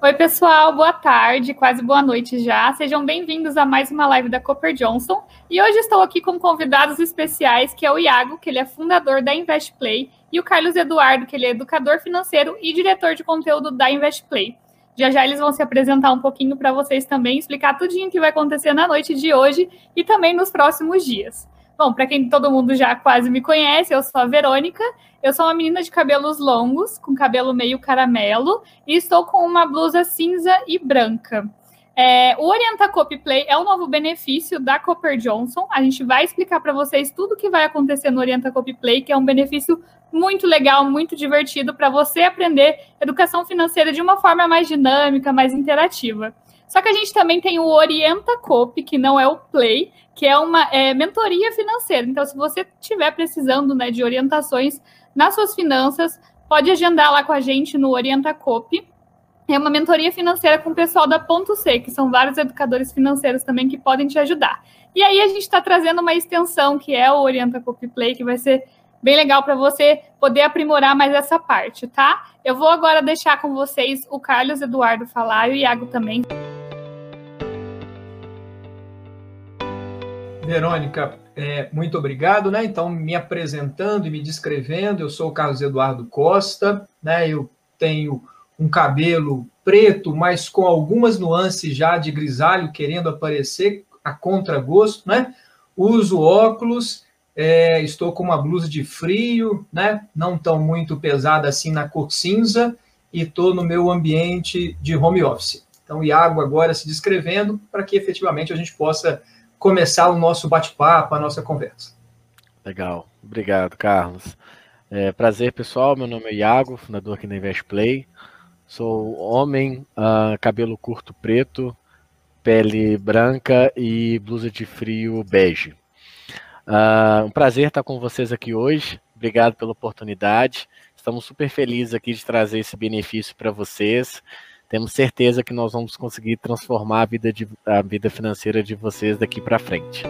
Oi, pessoal, boa tarde, quase boa noite já. Sejam bem-vindos a mais uma live da Cooper Johnson. E hoje estou aqui com convidados especiais, que é o Iago, que ele é fundador da InvestPlay, e o Carlos Eduardo, que ele é educador financeiro e diretor de conteúdo da InvestPlay. Já já eles vão se apresentar um pouquinho para vocês também, explicar tudinho o que vai acontecer na noite de hoje e também nos próximos dias. Bom, para quem todo mundo já quase me conhece, eu sou a Verônica. Eu sou uma menina de cabelos longos, com cabelo meio caramelo, e estou com uma blusa cinza e branca. É, o Orienta Copy Play é o novo benefício da Cooper Johnson. A gente vai explicar para vocês tudo o que vai acontecer no Orienta Copy Play, que é um benefício muito legal, muito divertido para você aprender educação financeira de uma forma mais dinâmica, mais interativa. Só que a gente também tem o Orienta Cop, que não é o Play, que é uma é, mentoria financeira. Então, se você estiver precisando né, de orientações nas suas finanças, pode agendar lá com a gente no Orienta Cop. É uma mentoria financeira com o pessoal da Ponto C, que são vários educadores financeiros também que podem te ajudar. E aí a gente está trazendo uma extensão que é o Orienta Cop Play, que vai ser bem legal para você poder aprimorar mais essa parte, tá? Eu vou agora deixar com vocês o Carlos Eduardo falar e o Iago também. Verônica, é, muito obrigado, né? Então, me apresentando e me descrevendo, eu sou o Carlos Eduardo Costa, né? Eu tenho um cabelo preto, mas com algumas nuances já de grisalho querendo aparecer a contragosto, né? Uso óculos, é, estou com uma blusa de frio, né? Não tão muito pesada assim na cor cinza e estou no meu ambiente de home office. Então, Iago agora se descrevendo para que efetivamente a gente possa começar o nosso bate-papo, a nossa conversa. Legal, obrigado, Carlos. É, prazer, pessoal. Meu nome é Iago, fundador aqui da Investplay. Sou homem, uh, cabelo curto preto, pele branca e blusa de frio bege. Uh, um prazer estar com vocês aqui hoje. Obrigado pela oportunidade. Estamos super felizes aqui de trazer esse benefício para vocês temos certeza que nós vamos conseguir transformar a vida, de, a vida financeira de vocês daqui para frente.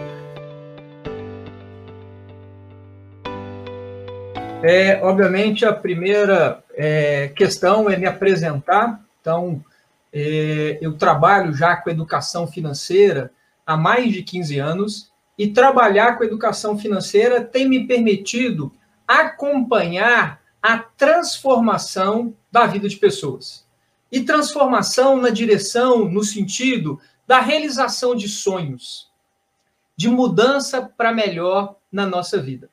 É, obviamente, a primeira é, questão é me apresentar. Então, é, eu trabalho já com educação financeira há mais de 15 anos e trabalhar com educação financeira tem me permitido acompanhar a transformação da vida de pessoas e transformação na direção, no sentido da realização de sonhos, de mudança para melhor na nossa vida.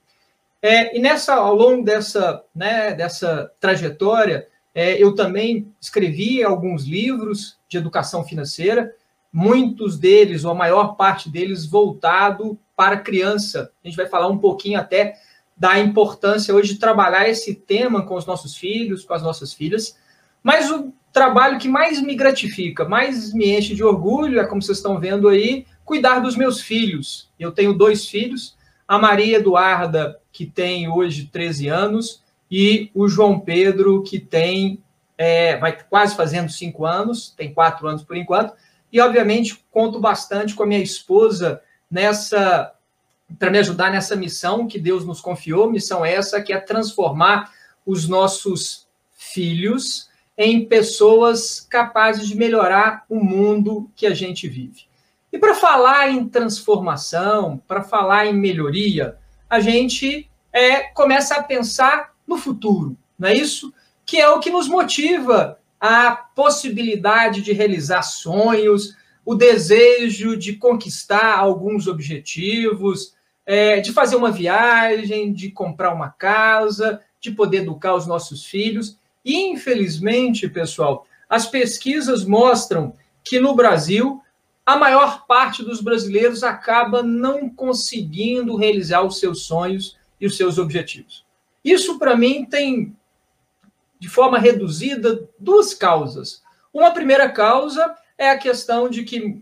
É, e nessa, ao longo dessa, né, dessa trajetória, é, eu também escrevi alguns livros de educação financeira, muitos deles, ou a maior parte deles, voltado para criança. A gente vai falar um pouquinho até da importância hoje de trabalhar esse tema com os nossos filhos, com as nossas filhas. Mas o trabalho que mais me gratifica, mais me enche de orgulho, é como vocês estão vendo aí, cuidar dos meus filhos. Eu tenho dois filhos, a Maria Eduarda, que tem hoje 13 anos, e o João Pedro, que tem, é, vai quase fazendo cinco anos, tem quatro anos por enquanto, e obviamente conto bastante com a minha esposa nessa para me ajudar nessa missão que Deus nos confiou, missão essa que é transformar os nossos filhos em pessoas capazes de melhorar o mundo que a gente vive. E para falar em transformação, para falar em melhoria, a gente é, começa a pensar no futuro, não é isso? Que é o que nos motiva a possibilidade de realizar sonhos, o desejo de conquistar alguns objetivos, é, de fazer uma viagem, de comprar uma casa, de poder educar os nossos filhos. Infelizmente, pessoal, as pesquisas mostram que no Brasil a maior parte dos brasileiros acaba não conseguindo realizar os seus sonhos e os seus objetivos. Isso, para mim, tem, de forma reduzida, duas causas. Uma primeira causa é a questão de que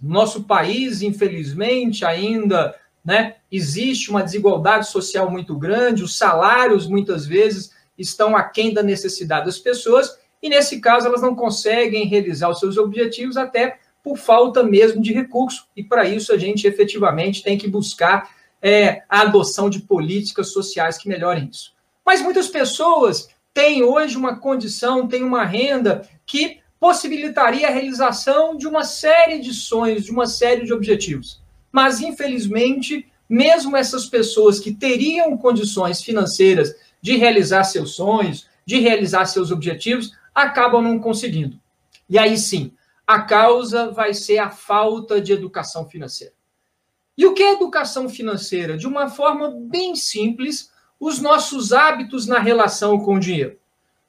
nosso país, infelizmente, ainda né, existe uma desigualdade social muito grande, os salários, muitas vezes, estão aquém da necessidade das pessoas, e nesse caso elas não conseguem realizar os seus objetivos até por falta mesmo de recurso, e para isso a gente efetivamente tem que buscar é, a adoção de políticas sociais que melhorem isso. Mas muitas pessoas têm hoje uma condição, têm uma renda que possibilitaria a realização de uma série de sonhos, de uma série de objetivos. Mas, infelizmente, mesmo essas pessoas que teriam condições financeiras de realizar seus sonhos, de realizar seus objetivos, acabam não conseguindo. E aí sim, a causa vai ser a falta de educação financeira. E o que é educação financeira? De uma forma bem simples, os nossos hábitos na relação com o dinheiro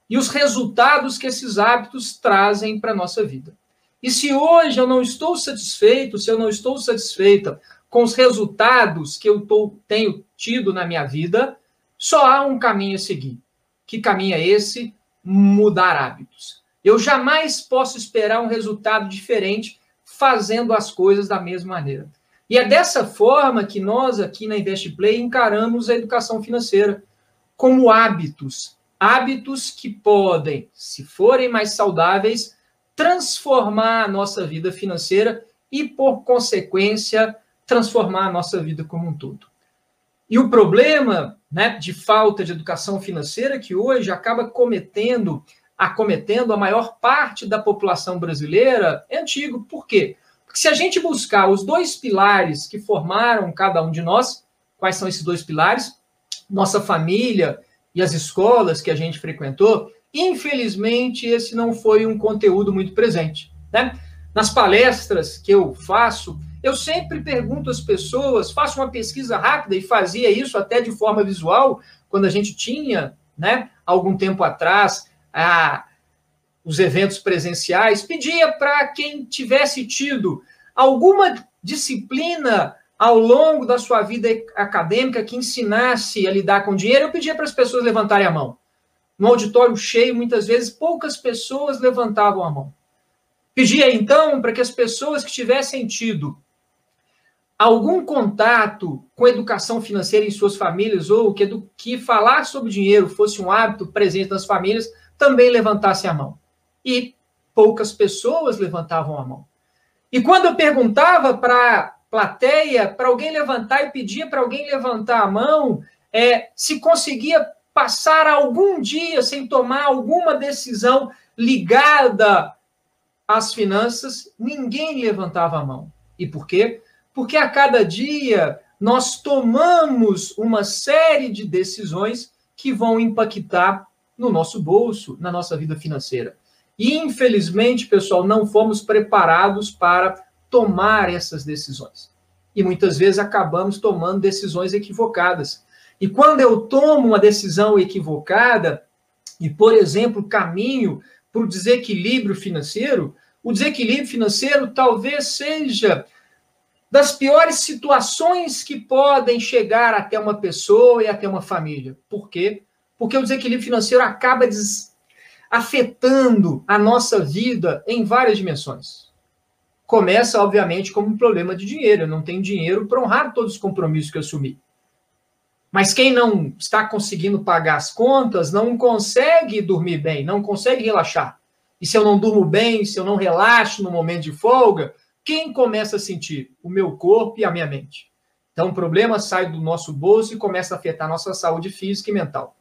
e os resultados que esses hábitos trazem para a nossa vida. E se hoje eu não estou satisfeito, se eu não estou satisfeita com os resultados que eu tô, tenho tido na minha vida, só há um caminho a seguir. Que caminho é esse? Mudar hábitos. Eu jamais posso esperar um resultado diferente fazendo as coisas da mesma maneira. E é dessa forma que nós aqui na InvestPlay encaramos a educação financeira como hábitos, hábitos que podem, se forem mais saudáveis, transformar a nossa vida financeira e, por consequência, transformar a nossa vida como um todo. E o problema né, de falta de educação financeira que hoje acaba cometendo, acometendo a maior parte da população brasileira é antigo. Por quê? Porque se a gente buscar os dois pilares que formaram cada um de nós, quais são esses dois pilares? Nossa família e as escolas que a gente frequentou, Infelizmente, esse não foi um conteúdo muito presente. Né? Nas palestras que eu faço, eu sempre pergunto às pessoas, faço uma pesquisa rápida e fazia isso até de forma visual, quando a gente tinha, né, algum tempo atrás, a, os eventos presenciais, pedia para quem tivesse tido alguma disciplina ao longo da sua vida acadêmica que ensinasse a lidar com dinheiro, eu pedia para as pessoas levantarem a mão no auditório cheio, muitas vezes poucas pessoas levantavam a mão. Pedia então para que as pessoas que tivessem tido algum contato com educação financeira em suas famílias ou que, que falar sobre dinheiro fosse um hábito presente nas famílias, também levantassem a mão. E poucas pessoas levantavam a mão. E quando eu perguntava para plateia, para alguém levantar e pedia para alguém levantar a mão, é, se conseguia passar algum dia sem tomar alguma decisão ligada às finanças, ninguém levantava a mão. E por quê? Porque a cada dia nós tomamos uma série de decisões que vão impactar no nosso bolso, na nossa vida financeira. E, infelizmente, pessoal, não fomos preparados para tomar essas decisões. E muitas vezes acabamos tomando decisões equivocadas. E quando eu tomo uma decisão equivocada, e, por exemplo, caminho para o desequilíbrio financeiro, o desequilíbrio financeiro talvez seja das piores situações que podem chegar até uma pessoa e até uma família. Por quê? Porque o desequilíbrio financeiro acaba afetando a nossa vida em várias dimensões. Começa, obviamente, como um problema de dinheiro. Eu não tenho dinheiro para honrar todos os compromissos que eu assumi. Mas quem não está conseguindo pagar as contas não consegue dormir bem, não consegue relaxar. E se eu não durmo bem, se eu não relaxo no momento de folga, quem começa a sentir? O meu corpo e a minha mente. Então o problema sai do nosso bolso e começa a afetar a nossa saúde física e mental.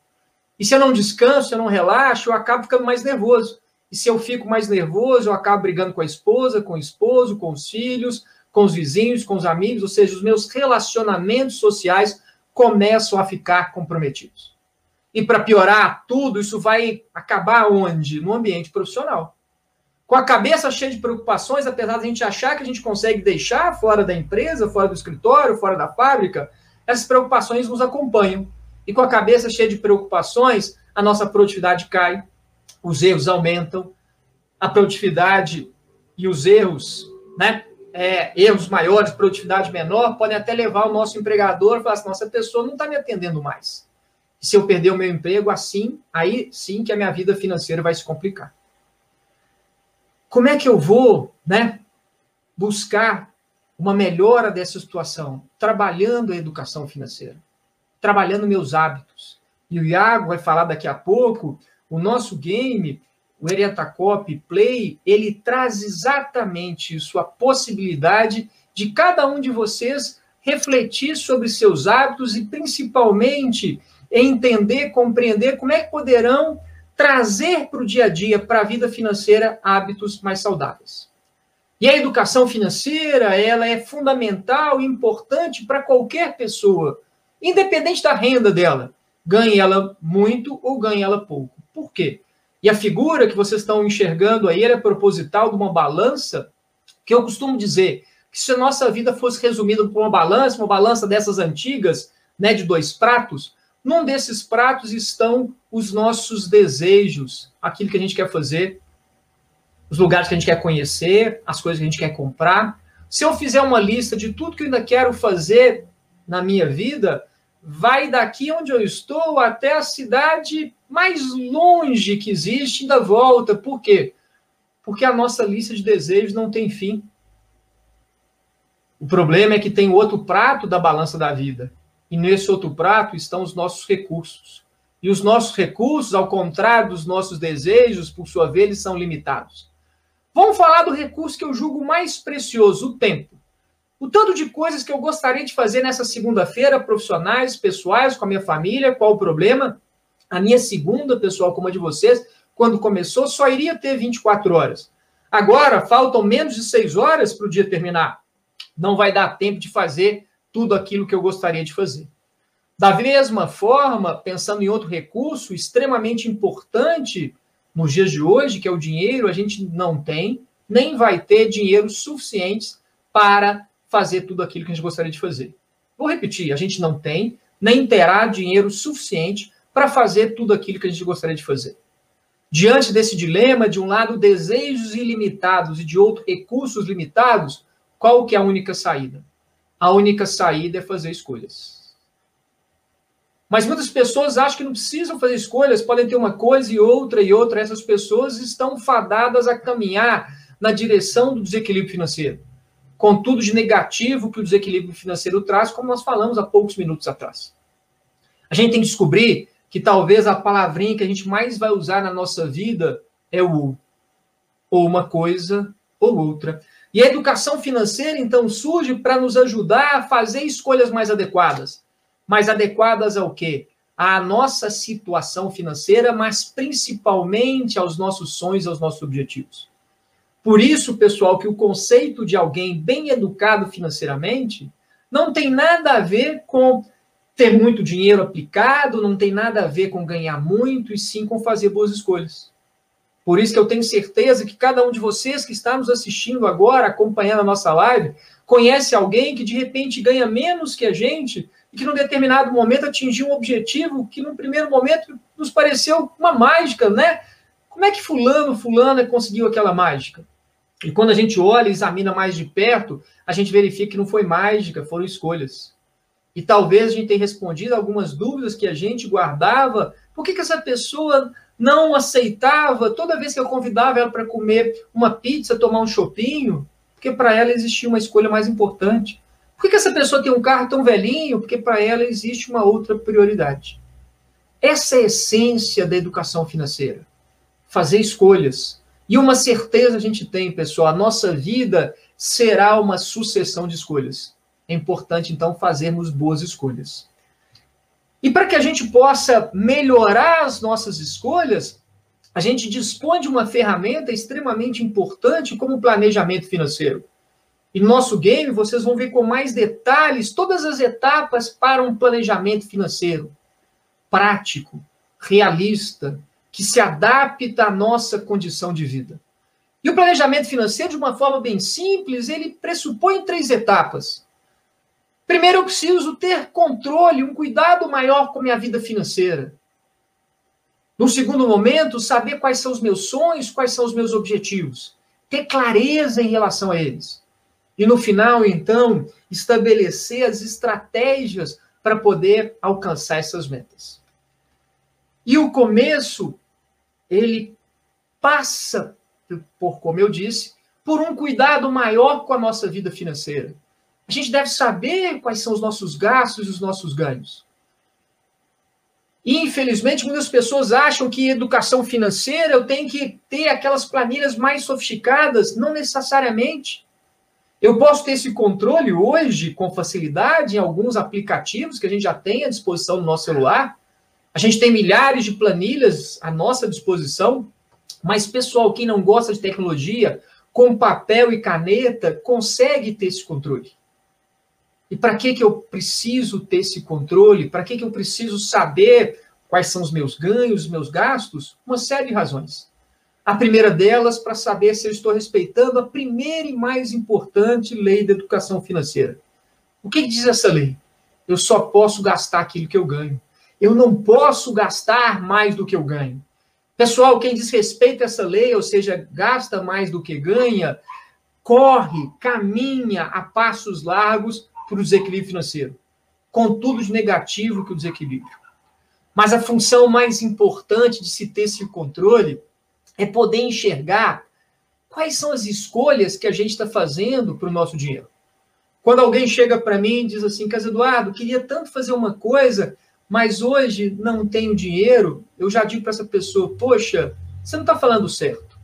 E se eu não descanso, se eu não relaxo, eu acabo ficando mais nervoso. E se eu fico mais nervoso, eu acabo brigando com a esposa, com o esposo, com os filhos, com os vizinhos, com os amigos, ou seja, os meus relacionamentos sociais começam a ficar comprometidos. E para piorar tudo, isso vai acabar onde? No ambiente profissional. Com a cabeça cheia de preocupações, apesar de a gente achar que a gente consegue deixar fora da empresa, fora do escritório, fora da fábrica, essas preocupações nos acompanham. E com a cabeça cheia de preocupações, a nossa produtividade cai, os erros aumentam, a produtividade e os erros, né, é, erros maiores, produtividade menor, podem até levar o nosso empregador a falar assim, nossa pessoa não está me atendendo mais. se eu perder o meu emprego, assim, aí sim que a minha vida financeira vai se complicar. Como é que eu vou né, buscar uma melhora dessa situação? Trabalhando a educação financeira, trabalhando meus hábitos. E o Iago vai falar daqui a pouco, o nosso game o Eriatacop Play, ele traz exatamente isso, a possibilidade de cada um de vocês refletir sobre seus hábitos e, principalmente, entender, compreender como é que poderão trazer para o dia a dia, para a vida financeira, hábitos mais saudáveis. E a educação financeira, ela é fundamental e importante para qualquer pessoa, independente da renda dela, ganhe ela muito ou ganhe ela pouco. Por quê? E a figura que vocês estão enxergando aí é proposital de uma balança, que eu costumo dizer que se a nossa vida fosse resumida por uma balança, uma balança dessas antigas, né, de dois pratos, num desses pratos estão os nossos desejos, aquilo que a gente quer fazer, os lugares que a gente quer conhecer, as coisas que a gente quer comprar. Se eu fizer uma lista de tudo que eu ainda quero fazer na minha vida, vai daqui onde eu estou até a cidade mais longe que existe e ainda volta. Por quê? Porque a nossa lista de desejos não tem fim. O problema é que tem outro prato da balança da vida. E nesse outro prato estão os nossos recursos. E os nossos recursos, ao contrário dos nossos desejos, por sua vez, eles são limitados. Vamos falar do recurso que eu julgo mais precioso, o tempo. O tanto de coisas que eu gostaria de fazer nessa segunda-feira, profissionais, pessoais, com a minha família, qual o problema? A minha segunda, pessoal, como a de vocês, quando começou, só iria ter 24 horas. Agora, faltam menos de 6 horas para o dia terminar. Não vai dar tempo de fazer tudo aquilo que eu gostaria de fazer. Da mesma forma, pensando em outro recurso extremamente importante nos dias de hoje, que é o dinheiro, a gente não tem, nem vai ter dinheiro suficiente para fazer tudo aquilo que a gente gostaria de fazer. Vou repetir: a gente não tem, nem terá dinheiro suficiente para fazer tudo aquilo que a gente gostaria de fazer. Diante desse dilema, de um lado, desejos ilimitados e de outro, recursos limitados, qual que é a única saída? A única saída é fazer escolhas. Mas muitas pessoas acham que não precisam fazer escolhas, podem ter uma coisa e outra e outra. Essas pessoas estão fadadas a caminhar na direção do desequilíbrio financeiro com tudo de negativo que o desequilíbrio financeiro traz, como nós falamos há poucos minutos atrás. A gente tem que descobrir que talvez a palavrinha que a gente mais vai usar na nossa vida é o ou uma coisa ou outra. E a educação financeira, então, surge para nos ajudar a fazer escolhas mais adequadas. Mais adequadas ao quê? À nossa situação financeira, mas principalmente aos nossos sonhos, aos nossos objetivos. Por isso, pessoal, que o conceito de alguém bem educado financeiramente não tem nada a ver com ter muito dinheiro aplicado, não tem nada a ver com ganhar muito, e sim com fazer boas escolhas. Por isso que eu tenho certeza que cada um de vocês que está nos assistindo agora, acompanhando a nossa live, conhece alguém que de repente ganha menos que a gente que num determinado momento atingiu um objetivo que num primeiro momento nos pareceu uma mágica, né? Como é que fulano, fulana conseguiu aquela mágica? E quando a gente olha e examina mais de perto, a gente verifica que não foi mágica, foram escolhas. E talvez a gente tenha respondido algumas dúvidas que a gente guardava. Por que, que essa pessoa não aceitava toda vez que eu convidava ela para comer uma pizza, tomar um chopinho? Porque para ela existia uma escolha mais importante. Por que, essa pessoa tem um carro tão velhinho? Porque para ela existe uma outra prioridade. Essa é a essência da educação financeira fazer escolhas. E uma certeza a gente tem, pessoal: a nossa vida será uma sucessão de escolhas. É importante, então, fazermos boas escolhas. E para que a gente possa melhorar as nossas escolhas, a gente dispõe de uma ferramenta extremamente importante como o planejamento financeiro. E no nosso game, vocês vão ver com mais detalhes todas as etapas para um planejamento financeiro prático, realista, que se adapta à nossa condição de vida. E o planejamento financeiro, de uma forma bem simples, ele pressupõe três etapas. Primeiro, eu preciso ter controle, um cuidado maior com a minha vida financeira. No segundo momento, saber quais são os meus sonhos, quais são os meus objetivos. Ter clareza em relação a eles. E no final, então, estabelecer as estratégias para poder alcançar essas metas. E o começo, ele passa por, como eu disse, por um cuidado maior com a nossa vida financeira. A gente deve saber quais são os nossos gastos e os nossos ganhos. Infelizmente, muitas pessoas acham que educação financeira eu tenho que ter aquelas planilhas mais sofisticadas. Não necessariamente. Eu posso ter esse controle hoje com facilidade em alguns aplicativos que a gente já tem à disposição no nosso celular A gente tem milhares de planilhas à nossa disposição, mas, pessoal, quem não gosta de tecnologia, com papel e caneta, consegue ter esse controle. E para que, que eu preciso ter esse controle? Para que, que eu preciso saber quais são os meus ganhos, os meus gastos? Uma série de razões. A primeira delas, para saber se eu estou respeitando a primeira e mais importante lei da educação financeira. O que, diz essa lei? Eu só posso gastar aquilo que eu ganho. Eu não posso gastar mais do que eu ganho. Pessoal, quem desrespeita essa lei, ou seja, gasta mais do que ganha, corre, caminha a passos largos para o desequilíbrio financeiro. Contudo, de negativo que o desequilíbrio. Mas a função mais importante de se ter esse controle é poder enxergar quais são as escolhas que a gente está fazendo para o nosso dinheiro. Quando alguém chega para mim e diz assim, Casa Eduardo, queria tanto fazer uma coisa, mas hoje não tenho dinheiro, eu já digo para essa pessoa, poxa, você não está falando certo.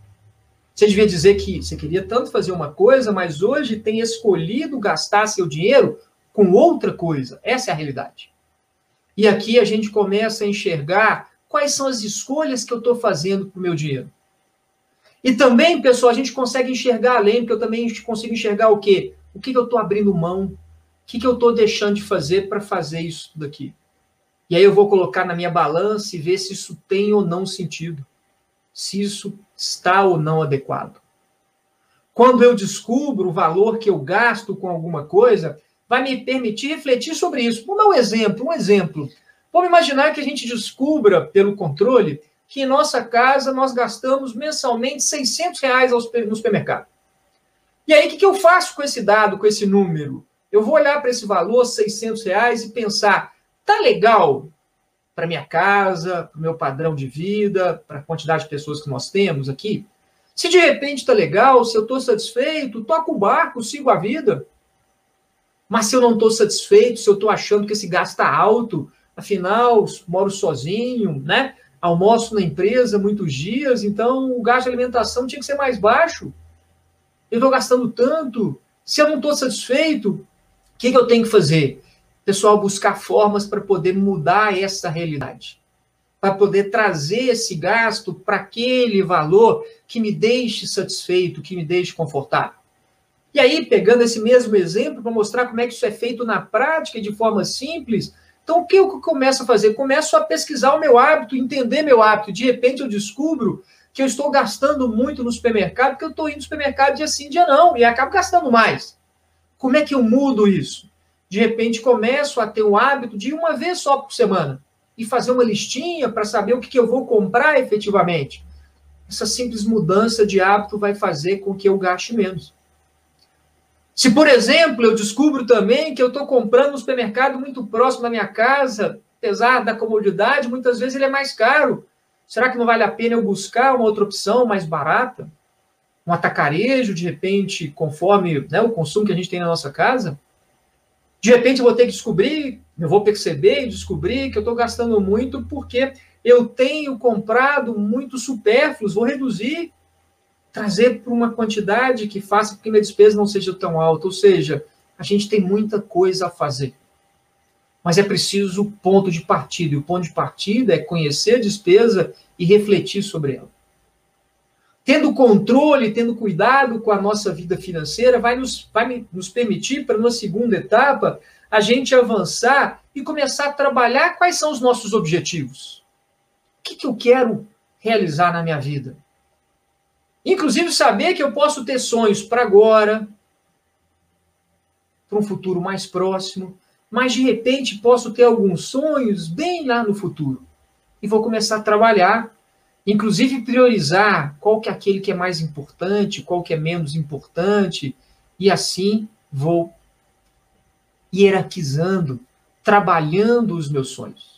Você devia dizer que você queria tanto fazer uma coisa, mas hoje tem escolhido gastar seu dinheiro com outra coisa. Essa é a realidade. E aqui a gente começa a enxergar quais são as escolhas que eu estou fazendo para o meu dinheiro. E também, pessoal, a gente consegue enxergar além, porque eu também consigo enxergar o quê? O que, que eu estou abrindo mão? O que, que eu estou deixando de fazer para fazer isso daqui? E aí eu vou colocar na minha balança e ver se isso tem ou não sentido se isso está ou não adequado. Quando eu descubro o valor que eu gasto com alguma coisa, vai me permitir refletir sobre isso. Vou dar um exemplo, um exemplo. Vamos imaginar que a gente descubra, pelo controle, que em nossa casa nós gastamos mensalmente 600 reais no supermercado. E aí, o que eu faço com esse dado, com esse número? Eu vou olhar para esse valor, 600 reais, e pensar, tá legal para minha casa, para o meu padrão de vida, para a quantidade de pessoas que nós temos aqui. Se de repente está legal, se eu estou satisfeito, toco o barco, sigo a vida. Mas se eu não estou satisfeito, se eu estou achando que esse gasto está alto, afinal, moro sozinho, né? Almoço na empresa muitos dias, então o gasto de alimentação tinha que ser mais baixo. Eu estou gastando tanto. Se eu não estou satisfeito, o que, que eu tenho que fazer? pessoal buscar formas para poder mudar essa realidade, para poder trazer esse gasto para aquele valor que me deixe satisfeito, que me deixe confortável. E aí, pegando esse mesmo exemplo para mostrar como é que isso é feito na prática de forma simples, então o que eu começo a fazer? Começo a pesquisar o meu hábito, entender meu hábito. De repente eu descubro que eu estou gastando muito no supermercado, porque eu estou indo no supermercado dia sim, dia não, e acabo gastando mais. Como é que eu mudo isso? de repente começo a ter o hábito de uma vez só por semana e fazer uma listinha para saber o que, que eu vou comprar efetivamente. Essa simples mudança de hábito vai fazer com que eu gaste menos. Se, por exemplo, eu descubro também que eu estou comprando um supermercado muito próximo da minha casa, apesar da comodidade, muitas vezes ele é mais caro. Será que não vale a pena eu buscar uma outra opção mais barata? Um atacarejo, de repente, conforme né, o consumo que a gente tem na nossa casa? De repente eu vou ter que descobrir, eu vou perceber e descobrir que eu estou gastando muito porque eu tenho comprado muito supérfluos, vou reduzir, trazer para uma quantidade que faça com que minha despesa não seja tão alta. Ou seja, a gente tem muita coisa a fazer. Mas é preciso o ponto de partida. E o ponto de partida é conhecer a despesa e refletir sobre ela tendo controle, tendo cuidado com a nossa vida financeira, vai nos, vai nos permitir, para uma segunda etapa, a gente avançar e começar a trabalhar quais são os nossos objetivos. O que, que eu quero realizar na minha vida? Inclusive, saber que eu posso ter sonhos para agora, para um futuro mais próximo, mas de repente posso ter alguns sonhos bem lá no futuro. E vou começar a trabalhar Inclusive priorizar qual que é aquele que é mais importante, qual que é menos importante, e assim vou hierarquizando, trabalhando os meus sonhos.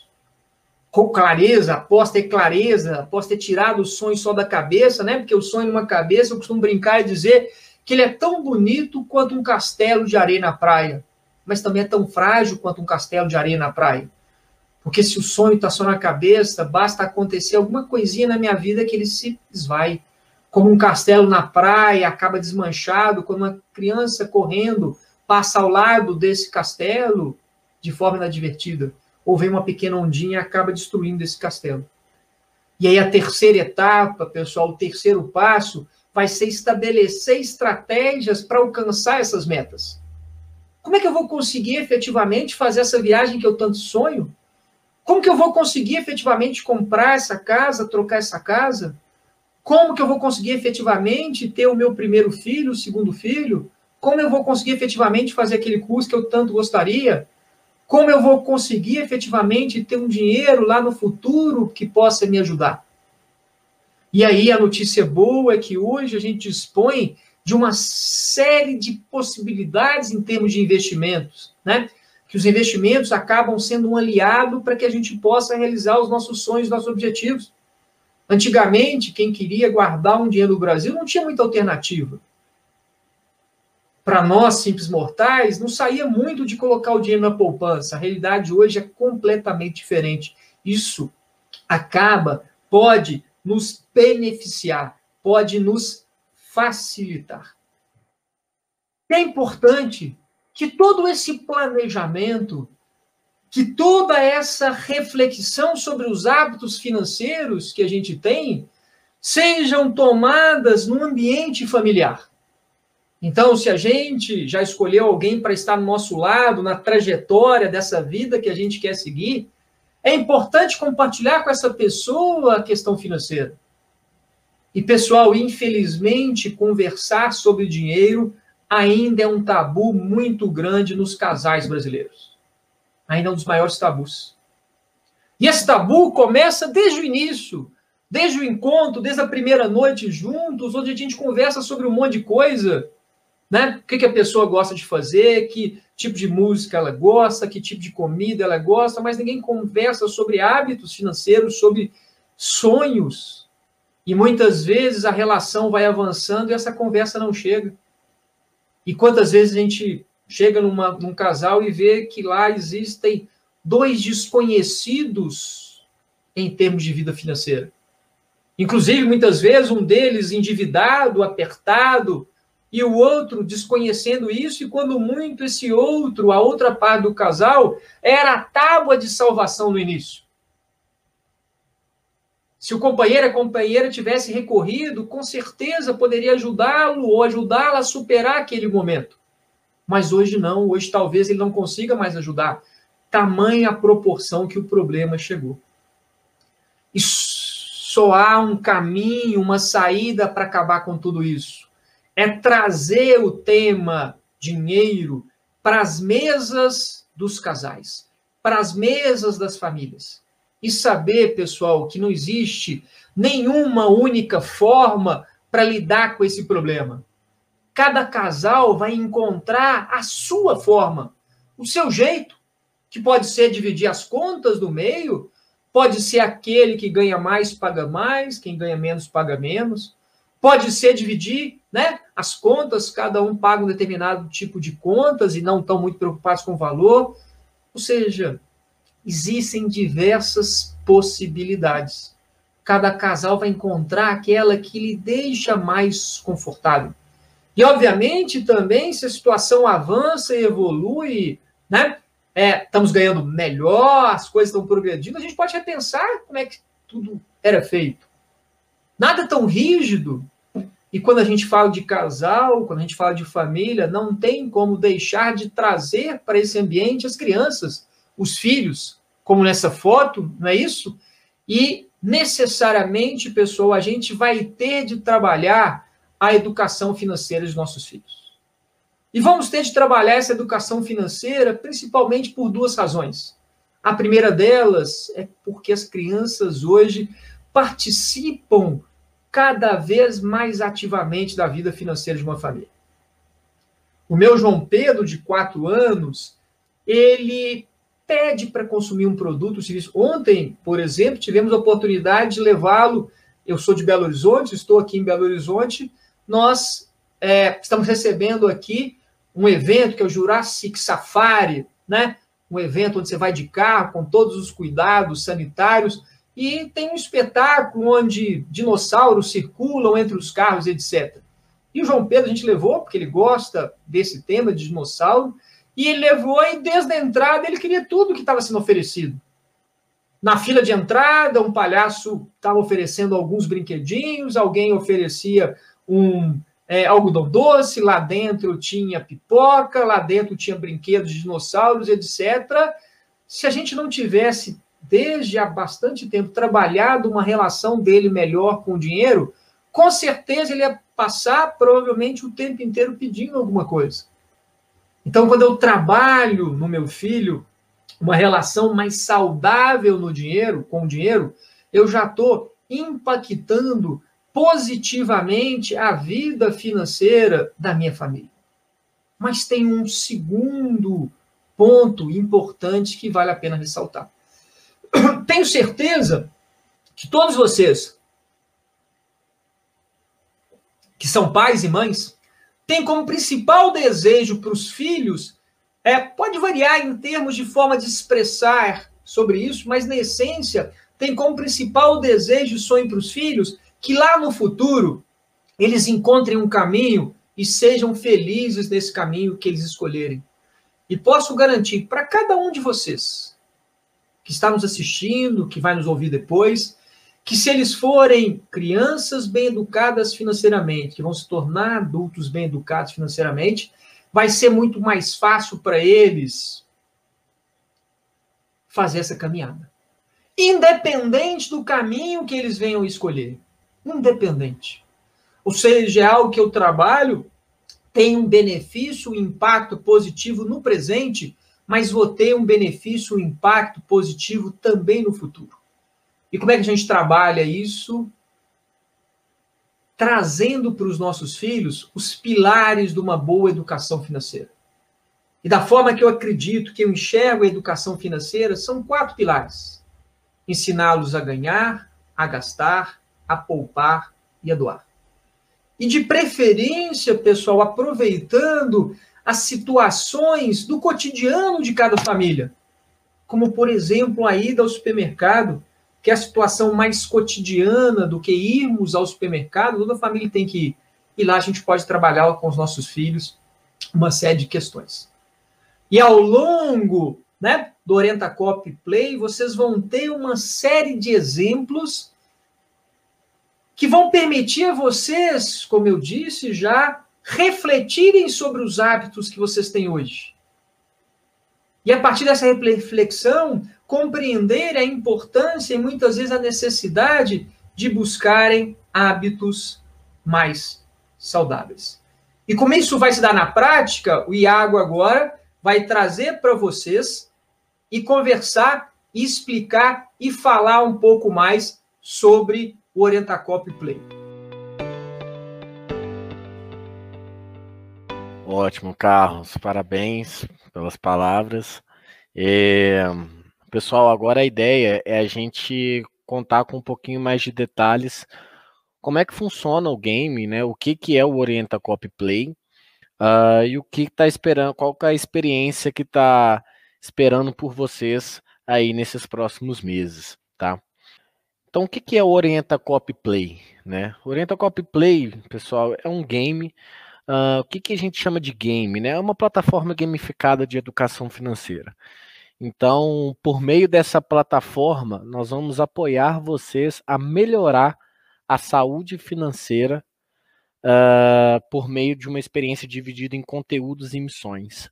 Com clareza, após ter clareza, após ter tirado o sonho só da cabeça, né? Porque o sonho numa cabeça, eu costumo brincar e dizer que ele é tão bonito quanto um castelo de areia na praia, mas também é tão frágil quanto um castelo de areia na praia. Porque se o sonho está só na cabeça, basta acontecer alguma coisinha na minha vida que ele se esvai. Como um castelo na praia acaba desmanchado, quando uma criança correndo passa ao lado desse castelo de forma inadvertida. Ou vem uma pequena ondinha e acaba destruindo esse castelo. E aí a terceira etapa, pessoal, o terceiro passo vai ser estabelecer estratégias para alcançar essas metas. Como é que eu vou conseguir efetivamente fazer essa viagem que eu tanto sonho? Como que eu vou conseguir efetivamente comprar essa casa, trocar essa casa? Como que eu vou conseguir efetivamente ter o meu primeiro filho, o segundo filho? Como eu vou conseguir efetivamente fazer aquele curso que eu tanto gostaria? Como eu vou conseguir efetivamente ter um dinheiro lá no futuro que possa me ajudar? E aí a notícia boa é que hoje a gente dispõe de uma série de possibilidades em termos de investimentos, né? Que os investimentos acabam sendo um aliado para que a gente possa realizar os nossos sonhos, nossos objetivos. Antigamente, quem queria guardar um dinheiro no Brasil não tinha muita alternativa para nós, simples mortais, não saía muito de colocar o dinheiro na poupança. A realidade hoje é completamente diferente. Isso acaba, pode nos beneficiar, pode nos facilitar. É importante que todo esse planejamento, que toda essa reflexão sobre os hábitos financeiros que a gente tem, sejam tomadas no ambiente familiar. Então, se a gente já escolheu alguém para estar no nosso lado, na trajetória dessa vida que a gente quer seguir, é importante compartilhar com essa pessoa a questão financeira. E, pessoal, infelizmente, conversar sobre dinheiro ainda é um tabu muito grande nos casais brasileiros. Ainda é um dos maiores tabus. E esse tabu começa desde o início, desde o encontro, desde a primeira noite juntos, onde a gente conversa sobre um monte de coisa né? O que, que a pessoa gosta de fazer, que tipo de música ela gosta, que tipo de comida ela gosta, mas ninguém conversa sobre hábitos financeiros, sobre sonhos. E muitas vezes a relação vai avançando e essa conversa não chega. E quantas vezes a gente chega numa, num casal e vê que lá existem dois desconhecidos em termos de vida financeira. Inclusive, muitas vezes, um deles endividado, apertado, e o outro desconhecendo isso, e quando muito esse outro, a outra parte do casal, era a tábua de salvação no início. Se o companheiro, a companheira tivesse recorrido, com certeza poderia ajudá-lo ou ajudá-la a superar aquele momento. Mas hoje não, hoje talvez ele não consiga mais ajudar. Tamanha a proporção que o problema chegou. E só há um caminho, uma saída para acabar com tudo isso é trazer o tema dinheiro para as mesas dos casais, para as mesas das famílias. E saber, pessoal, que não existe nenhuma única forma para lidar com esse problema. Cada casal vai encontrar a sua forma, o seu jeito, que pode ser dividir as contas do meio, pode ser aquele que ganha mais paga mais, quem ganha menos paga menos, pode ser dividir né? As contas, cada um paga um determinado tipo de contas e não estão muito preocupados com o valor. Ou seja, existem diversas possibilidades. Cada casal vai encontrar aquela que lhe deixa mais confortável. E, obviamente, também, se a situação avança e evolui, né? É, estamos ganhando melhor, as coisas estão progredindo, a gente pode repensar como é que tudo era feito. Nada tão rígido, e quando a gente fala de casal, quando a gente fala de família, não tem como deixar de trazer para esse ambiente as crianças, os filhos, como nessa foto, não é isso? E necessariamente, pessoal, a gente vai ter de trabalhar a educação financeira dos nossos filhos. E vamos ter de trabalhar essa educação financeira principalmente por duas razões. A primeira delas é porque as crianças hoje participam cada vez mais ativamente da vida financeira de uma família. O meu João Pedro, de quatro anos, ele pede para consumir um produto, um serviço. Ontem, por exemplo, tivemos a oportunidade de levá-lo. Eu sou de Belo Horizonte, estou aqui em Belo Horizonte. Nós é, estamos recebendo aqui um evento que é o Jurassic Safari, né? Um evento onde você vai de carro com todos os cuidados sanitários e tem um espetáculo onde dinossauros circulam entre os carros, etc. E o João Pedro a gente levou, porque ele gosta desse tema de dinossauro, E ele levou e desde a entrada ele queria tudo que estava sendo oferecido. Na fila de entrada, um palhaço estava oferecendo alguns brinquedinhos, alguém oferecia um é, algodão doce, lá dentro tinha pipoca, lá dentro tinha brinquedos de dinossauros, etc. Se a gente não tivesse, desde há bastante tempo, trabalhado uma relação dele melhor com o dinheiro, com certeza ele ia passar provavelmente o tempo inteiro pedindo alguma coisa. Então, quando eu trabalho no meu filho uma relação mais saudável no dinheiro, com o dinheiro, eu já estou impactando positivamente a vida financeira da minha família. Mas tem um segundo ponto importante que vale a pena ressaltar. Tenho certeza que todos vocês que são pais e mães tem como principal desejo para os filhos, é, pode variar em termos de forma de expressar sobre isso, mas na essência tem como principal desejo e sonho para os filhos que lá no futuro eles encontrem um caminho e sejam felizes nesse caminho que eles escolherem. E posso garantir para cada um de vocês que está nos assistindo, que vai nos ouvir depois, que se eles forem crianças bem educadas financeiramente, que vão se tornar adultos bem educados financeiramente, vai ser muito mais fácil para eles fazer essa caminhada. Independente do caminho que eles venham escolher. Independente. Ou seja, é algo que eu trabalho, tem um benefício, um impacto positivo no presente, mas vou ter um benefício, um impacto positivo também no futuro. E como é que a gente trabalha isso? Trazendo para os nossos filhos os pilares de uma boa educação financeira. E da forma que eu acredito, que eu enxergo a educação financeira, são quatro pilares: ensiná-los a ganhar, a gastar, a poupar e a doar. E de preferência, pessoal, aproveitando as situações do cotidiano de cada família. Como, por exemplo, a ida ao supermercado que é a situação mais cotidiana do que irmos ao supermercado, toda família tem que ir. E lá a gente pode trabalhar com os nossos filhos uma série de questões. E ao longo né, do Orienta Copy Play, vocês vão ter uma série de exemplos que vão permitir a vocês, como eu disse já, refletirem sobre os hábitos que vocês têm hoje. E a partir dessa reflexão, compreender a importância e muitas vezes a necessidade de buscarem hábitos mais saudáveis. E como isso vai se dar na prática, o Iago agora vai trazer para vocês e conversar, e explicar e falar um pouco mais sobre o Orientacop Play. Ótimo, Carlos. Parabéns pelas palavras. É, Pessoal, agora a ideia é a gente contar com um pouquinho mais de detalhes como é que funciona o game, né? O que, que é o Orienta Copy Play uh, e o que está esperando, qual é a experiência que está esperando por vocês aí nesses próximos meses, tá? Então, o que, que é o Orienta Copy Play, né? Orienta Copy Play, pessoal, é um game. Uh, o que, que a gente chama de game, né? É uma plataforma gamificada de educação financeira. Então, por meio dessa plataforma, nós vamos apoiar vocês a melhorar a saúde financeira uh, por meio de uma experiência dividida em conteúdos e missões.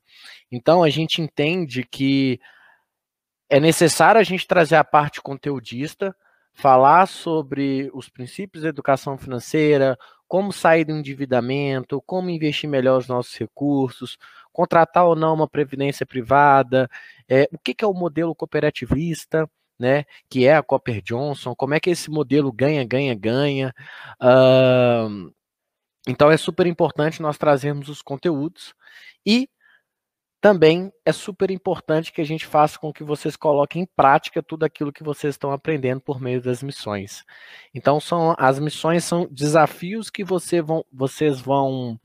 Então, a gente entende que é necessário a gente trazer a parte conteudista, falar sobre os princípios da educação financeira, como sair do endividamento, como investir melhor os nossos recursos, contratar ou não uma previdência privada, é, o que, que é o modelo cooperativista, né, que é a Copper Johnson, como é que esse modelo ganha, ganha, ganha. Uh, então é super importante nós trazermos os conteúdos e também é super importante que a gente faça com que vocês coloquem em prática tudo aquilo que vocês estão aprendendo por meio das missões. Então, são as missões são desafios que você vão, vocês vão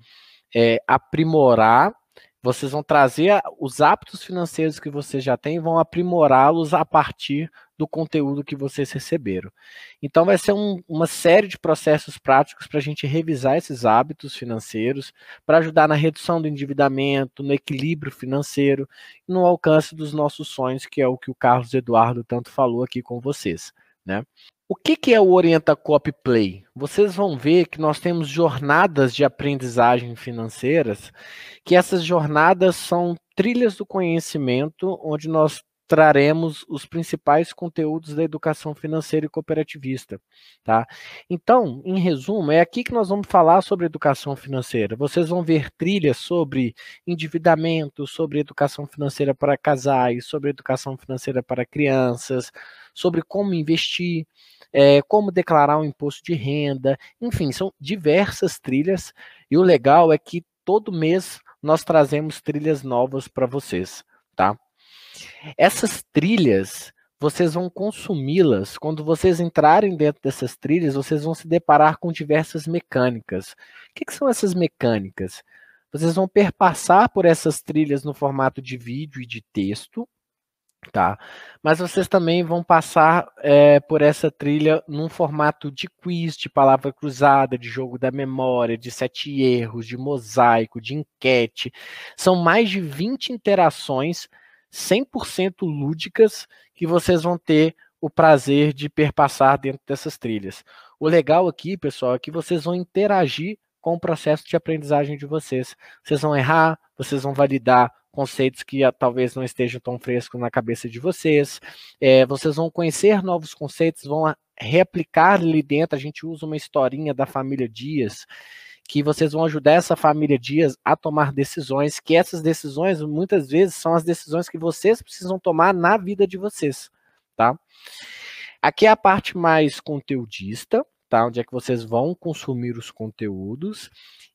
é, aprimorar vocês vão trazer os hábitos financeiros que vocês já têm, vão aprimorá-los a partir do conteúdo que vocês receberam. Então, vai ser um, uma série de processos práticos para a gente revisar esses hábitos financeiros, para ajudar na redução do endividamento, no equilíbrio financeiro e no alcance dos nossos sonhos, que é o que o Carlos Eduardo tanto falou aqui com vocês. Né? O que, que é o Orienta Copy Play? Vocês vão ver que nós temos jornadas de aprendizagem financeiras, que essas jornadas são trilhas do conhecimento, onde nós traremos os principais conteúdos da educação financeira e cooperativista, tá? Então, em resumo, é aqui que nós vamos falar sobre educação financeira. Vocês vão ver trilhas sobre endividamento, sobre educação financeira para casais, sobre educação financeira para crianças, sobre como investir, é, como declarar um imposto de renda, enfim, são diversas trilhas. E o legal é que todo mês nós trazemos trilhas novas para vocês, tá? Essas trilhas, vocês vão consumi-las. Quando vocês entrarem dentro dessas trilhas, vocês vão se deparar com diversas mecânicas. O que, que são essas mecânicas? Vocês vão perpassar por essas trilhas no formato de vídeo e de texto, tá? Mas vocês também vão passar é, por essa trilha num formato de quiz, de palavra cruzada, de jogo da memória, de sete erros, de mosaico, de enquete. São mais de 20 interações 100% lúdicas que vocês vão ter o prazer de perpassar dentro dessas trilhas. O legal aqui, pessoal, é que vocês vão interagir com o processo de aprendizagem de vocês. Vocês vão errar, vocês vão validar conceitos que ah, talvez não estejam tão frescos na cabeça de vocês. É, vocês vão conhecer novos conceitos, vão reaplicar ali dentro. A gente usa uma historinha da família Dias que vocês vão ajudar essa família Dias a tomar decisões, que essas decisões muitas vezes são as decisões que vocês precisam tomar na vida de vocês, tá? Aqui é a parte mais conteudista, tá? Onde é que vocês vão consumir os conteúdos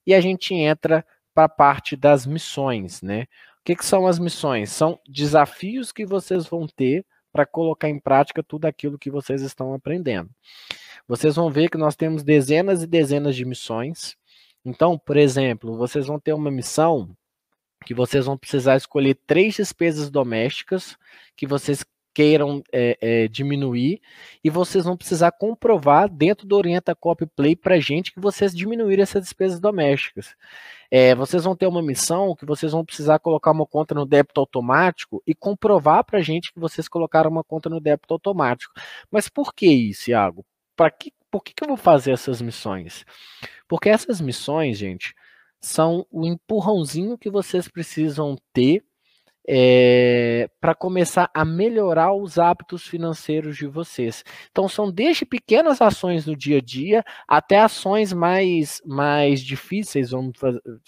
e a gente entra para a parte das missões, né? O que, que são as missões? São desafios que vocês vão ter para colocar em prática tudo aquilo que vocês estão aprendendo. Vocês vão ver que nós temos dezenas e dezenas de missões. Então, por exemplo, vocês vão ter uma missão que vocês vão precisar escolher três despesas domésticas que vocês queiram é, é, diminuir e vocês vão precisar comprovar dentro do Orienta Copy Play para gente que vocês diminuíram essas despesas domésticas. É, vocês vão ter uma missão que vocês vão precisar colocar uma conta no débito automático e comprovar para gente que vocês colocaram uma conta no débito automático. Mas por que isso, Iago? Para que, por que, que eu vou fazer essas missões? Porque essas missões, gente, são o empurrãozinho que vocês precisam ter é, para começar a melhorar os hábitos financeiros de vocês. Então, são desde pequenas ações no dia a dia até ações mais, mais difíceis, vamos,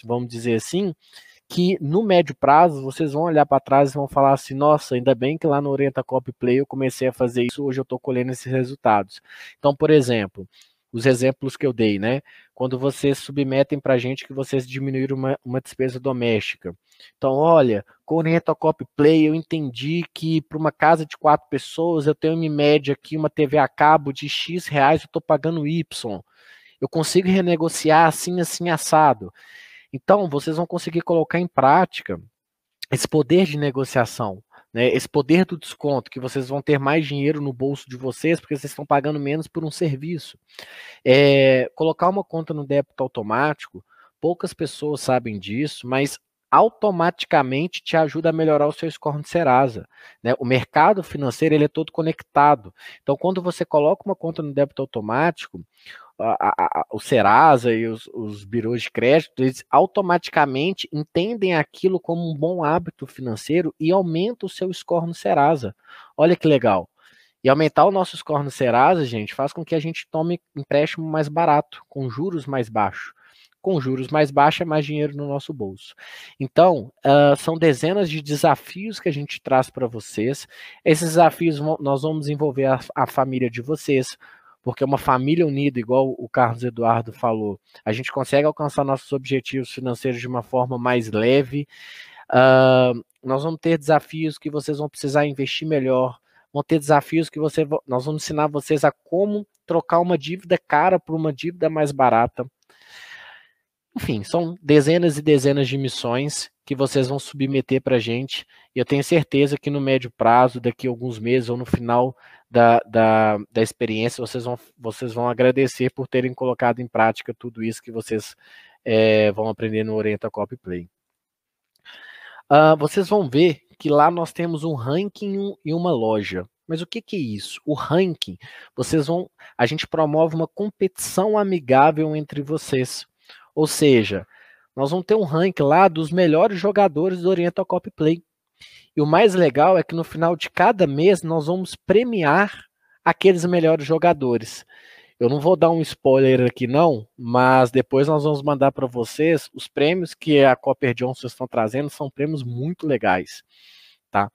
vamos dizer assim, que no médio prazo vocês vão olhar para trás e vão falar assim: nossa, ainda bem que lá no Orienta Copy Play eu comecei a fazer isso, hoje eu estou colhendo esses resultados. Então, por exemplo, os exemplos que eu dei, né? Quando vocês submetem para a gente que vocês diminuíram uma, uma despesa doméstica. Então, olha, com o Orienta Copy Play eu entendi que para uma casa de quatro pessoas eu tenho em média aqui uma TV a cabo de X reais, eu estou pagando Y. Eu consigo renegociar assim, assim, assado. Então, vocês vão conseguir colocar em prática esse poder de negociação, né? esse poder do desconto, que vocês vão ter mais dinheiro no bolso de vocês, porque vocês estão pagando menos por um serviço. É, colocar uma conta no débito automático, poucas pessoas sabem disso, mas automaticamente te ajuda a melhorar o seu score no Serasa. Né? O mercado financeiro ele é todo conectado. Então, quando você coloca uma conta no débito automático, a, a, o Serasa e os, os birôs de crédito, eles automaticamente entendem aquilo como um bom hábito financeiro e aumenta o seu score no Serasa. Olha que legal. E aumentar o nosso score no Serasa, gente, faz com que a gente tome empréstimo mais barato, com juros mais baixos. Com juros mais baixos é mais dinheiro no nosso bolso. Então, uh, são dezenas de desafios que a gente traz para vocês. Esses desafios nós vamos envolver a, a família de vocês, porque uma família unida, igual o Carlos Eduardo falou, a gente consegue alcançar nossos objetivos financeiros de uma forma mais leve. Uh, nós vamos ter desafios que vocês vão precisar investir melhor, vão ter desafios que você, nós vamos ensinar vocês a como trocar uma dívida cara por uma dívida mais barata. Enfim, são dezenas e dezenas de missões que vocês vão submeter para a gente. E eu tenho certeza que no médio prazo, daqui a alguns meses ou no final da, da, da experiência, vocês vão, vocês vão agradecer por terem colocado em prática tudo isso que vocês é, vão aprender no Orienta Copy Play. Uh, vocês vão ver que lá nós temos um ranking e uma loja. Mas o que, que, é isso? O ranking, vocês vão, a gente promove uma competição amigável entre vocês. Ou seja, nós vamos ter um ranking lá dos melhores jogadores do Oriental Copy Play. E o mais legal é que no final de cada mês nós vamos premiar aqueles melhores jogadores. Eu não vou dar um spoiler aqui não, mas depois nós vamos mandar para vocês os prêmios que a Copper Johnson estão trazendo, são prêmios muito legais tá?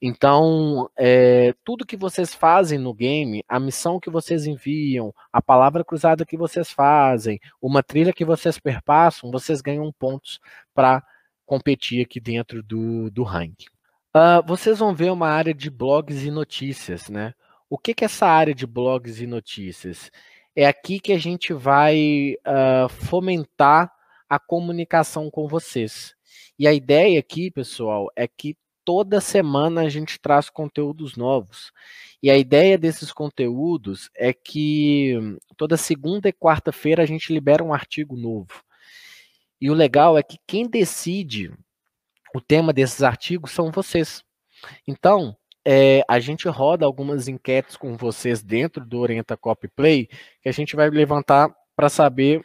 Então, é, tudo que vocês fazem no game, a missão que vocês enviam, a palavra cruzada que vocês fazem, uma trilha que vocês perpassam, vocês ganham pontos para competir aqui dentro do, do ranking. Uh, vocês vão ver uma área de blogs e notícias, né? O que, que é essa área de blogs e notícias? É aqui que a gente vai uh, fomentar a comunicação com vocês. E a ideia aqui, pessoal, é que toda semana a gente traz conteúdos novos. E a ideia desses conteúdos é que toda segunda e quarta-feira a gente libera um artigo novo. E o legal é que quem decide o tema desses artigos são vocês. Então, é, a gente roda algumas enquetes com vocês dentro do Orienta Copy Play, que a gente vai levantar para saber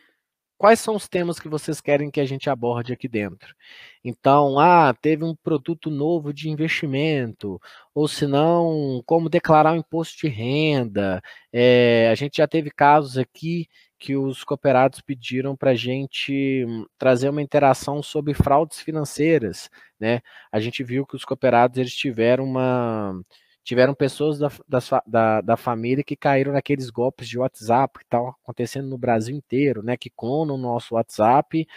quais são os temas que vocês querem que a gente aborde aqui dentro. Então, ah, teve um produto novo de investimento, ou se não, como declarar o imposto de renda. É, a gente já teve casos aqui que os cooperados pediram para a gente trazer uma interação sobre fraudes financeiras, né? A gente viu que os cooperados eles tiveram uma tiveram pessoas da, da, da, família que caíram naqueles golpes de WhatsApp que estão acontecendo no Brasil inteiro, né? Que clonam o nosso WhatsApp,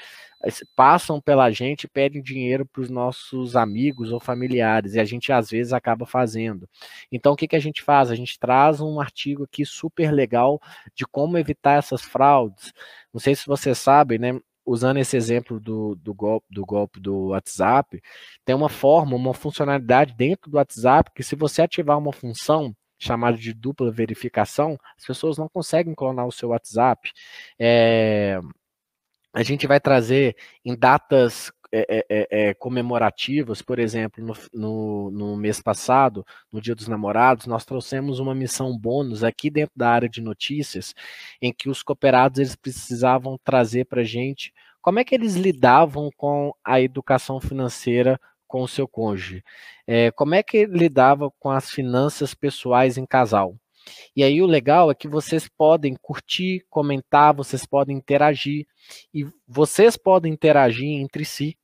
passam pela gente pedem dinheiro para os nossos amigos ou familiares, e a gente às vezes acaba fazendo. Então, o que, que a gente faz? A gente traz um artigo aqui super legal de como evitar essas fraudes. Não sei se vocês sabem, né? Usando esse exemplo do, do, golpe, do golpe do WhatsApp, tem uma forma, uma funcionalidade dentro do WhatsApp que se você ativar uma função chamada de dupla verificação, as pessoas não conseguem clonar o seu WhatsApp. É, a gente vai trazer em datas é, é, é, é, comemorativas, por exemplo, no, no, no, mês passado, no Dia dos Namorados, nós trouxemos uma missão bônus aqui dentro da área de notícias, em que os cooperados eles precisavam trazer para a gente como é que eles lidavam com a educação financeira com o seu cônjuge, é, como é que lidava com as finanças pessoais em casal. E aí o legal é que vocês podem curtir, comentar, vocês podem interagir e vocês podem interagir entre si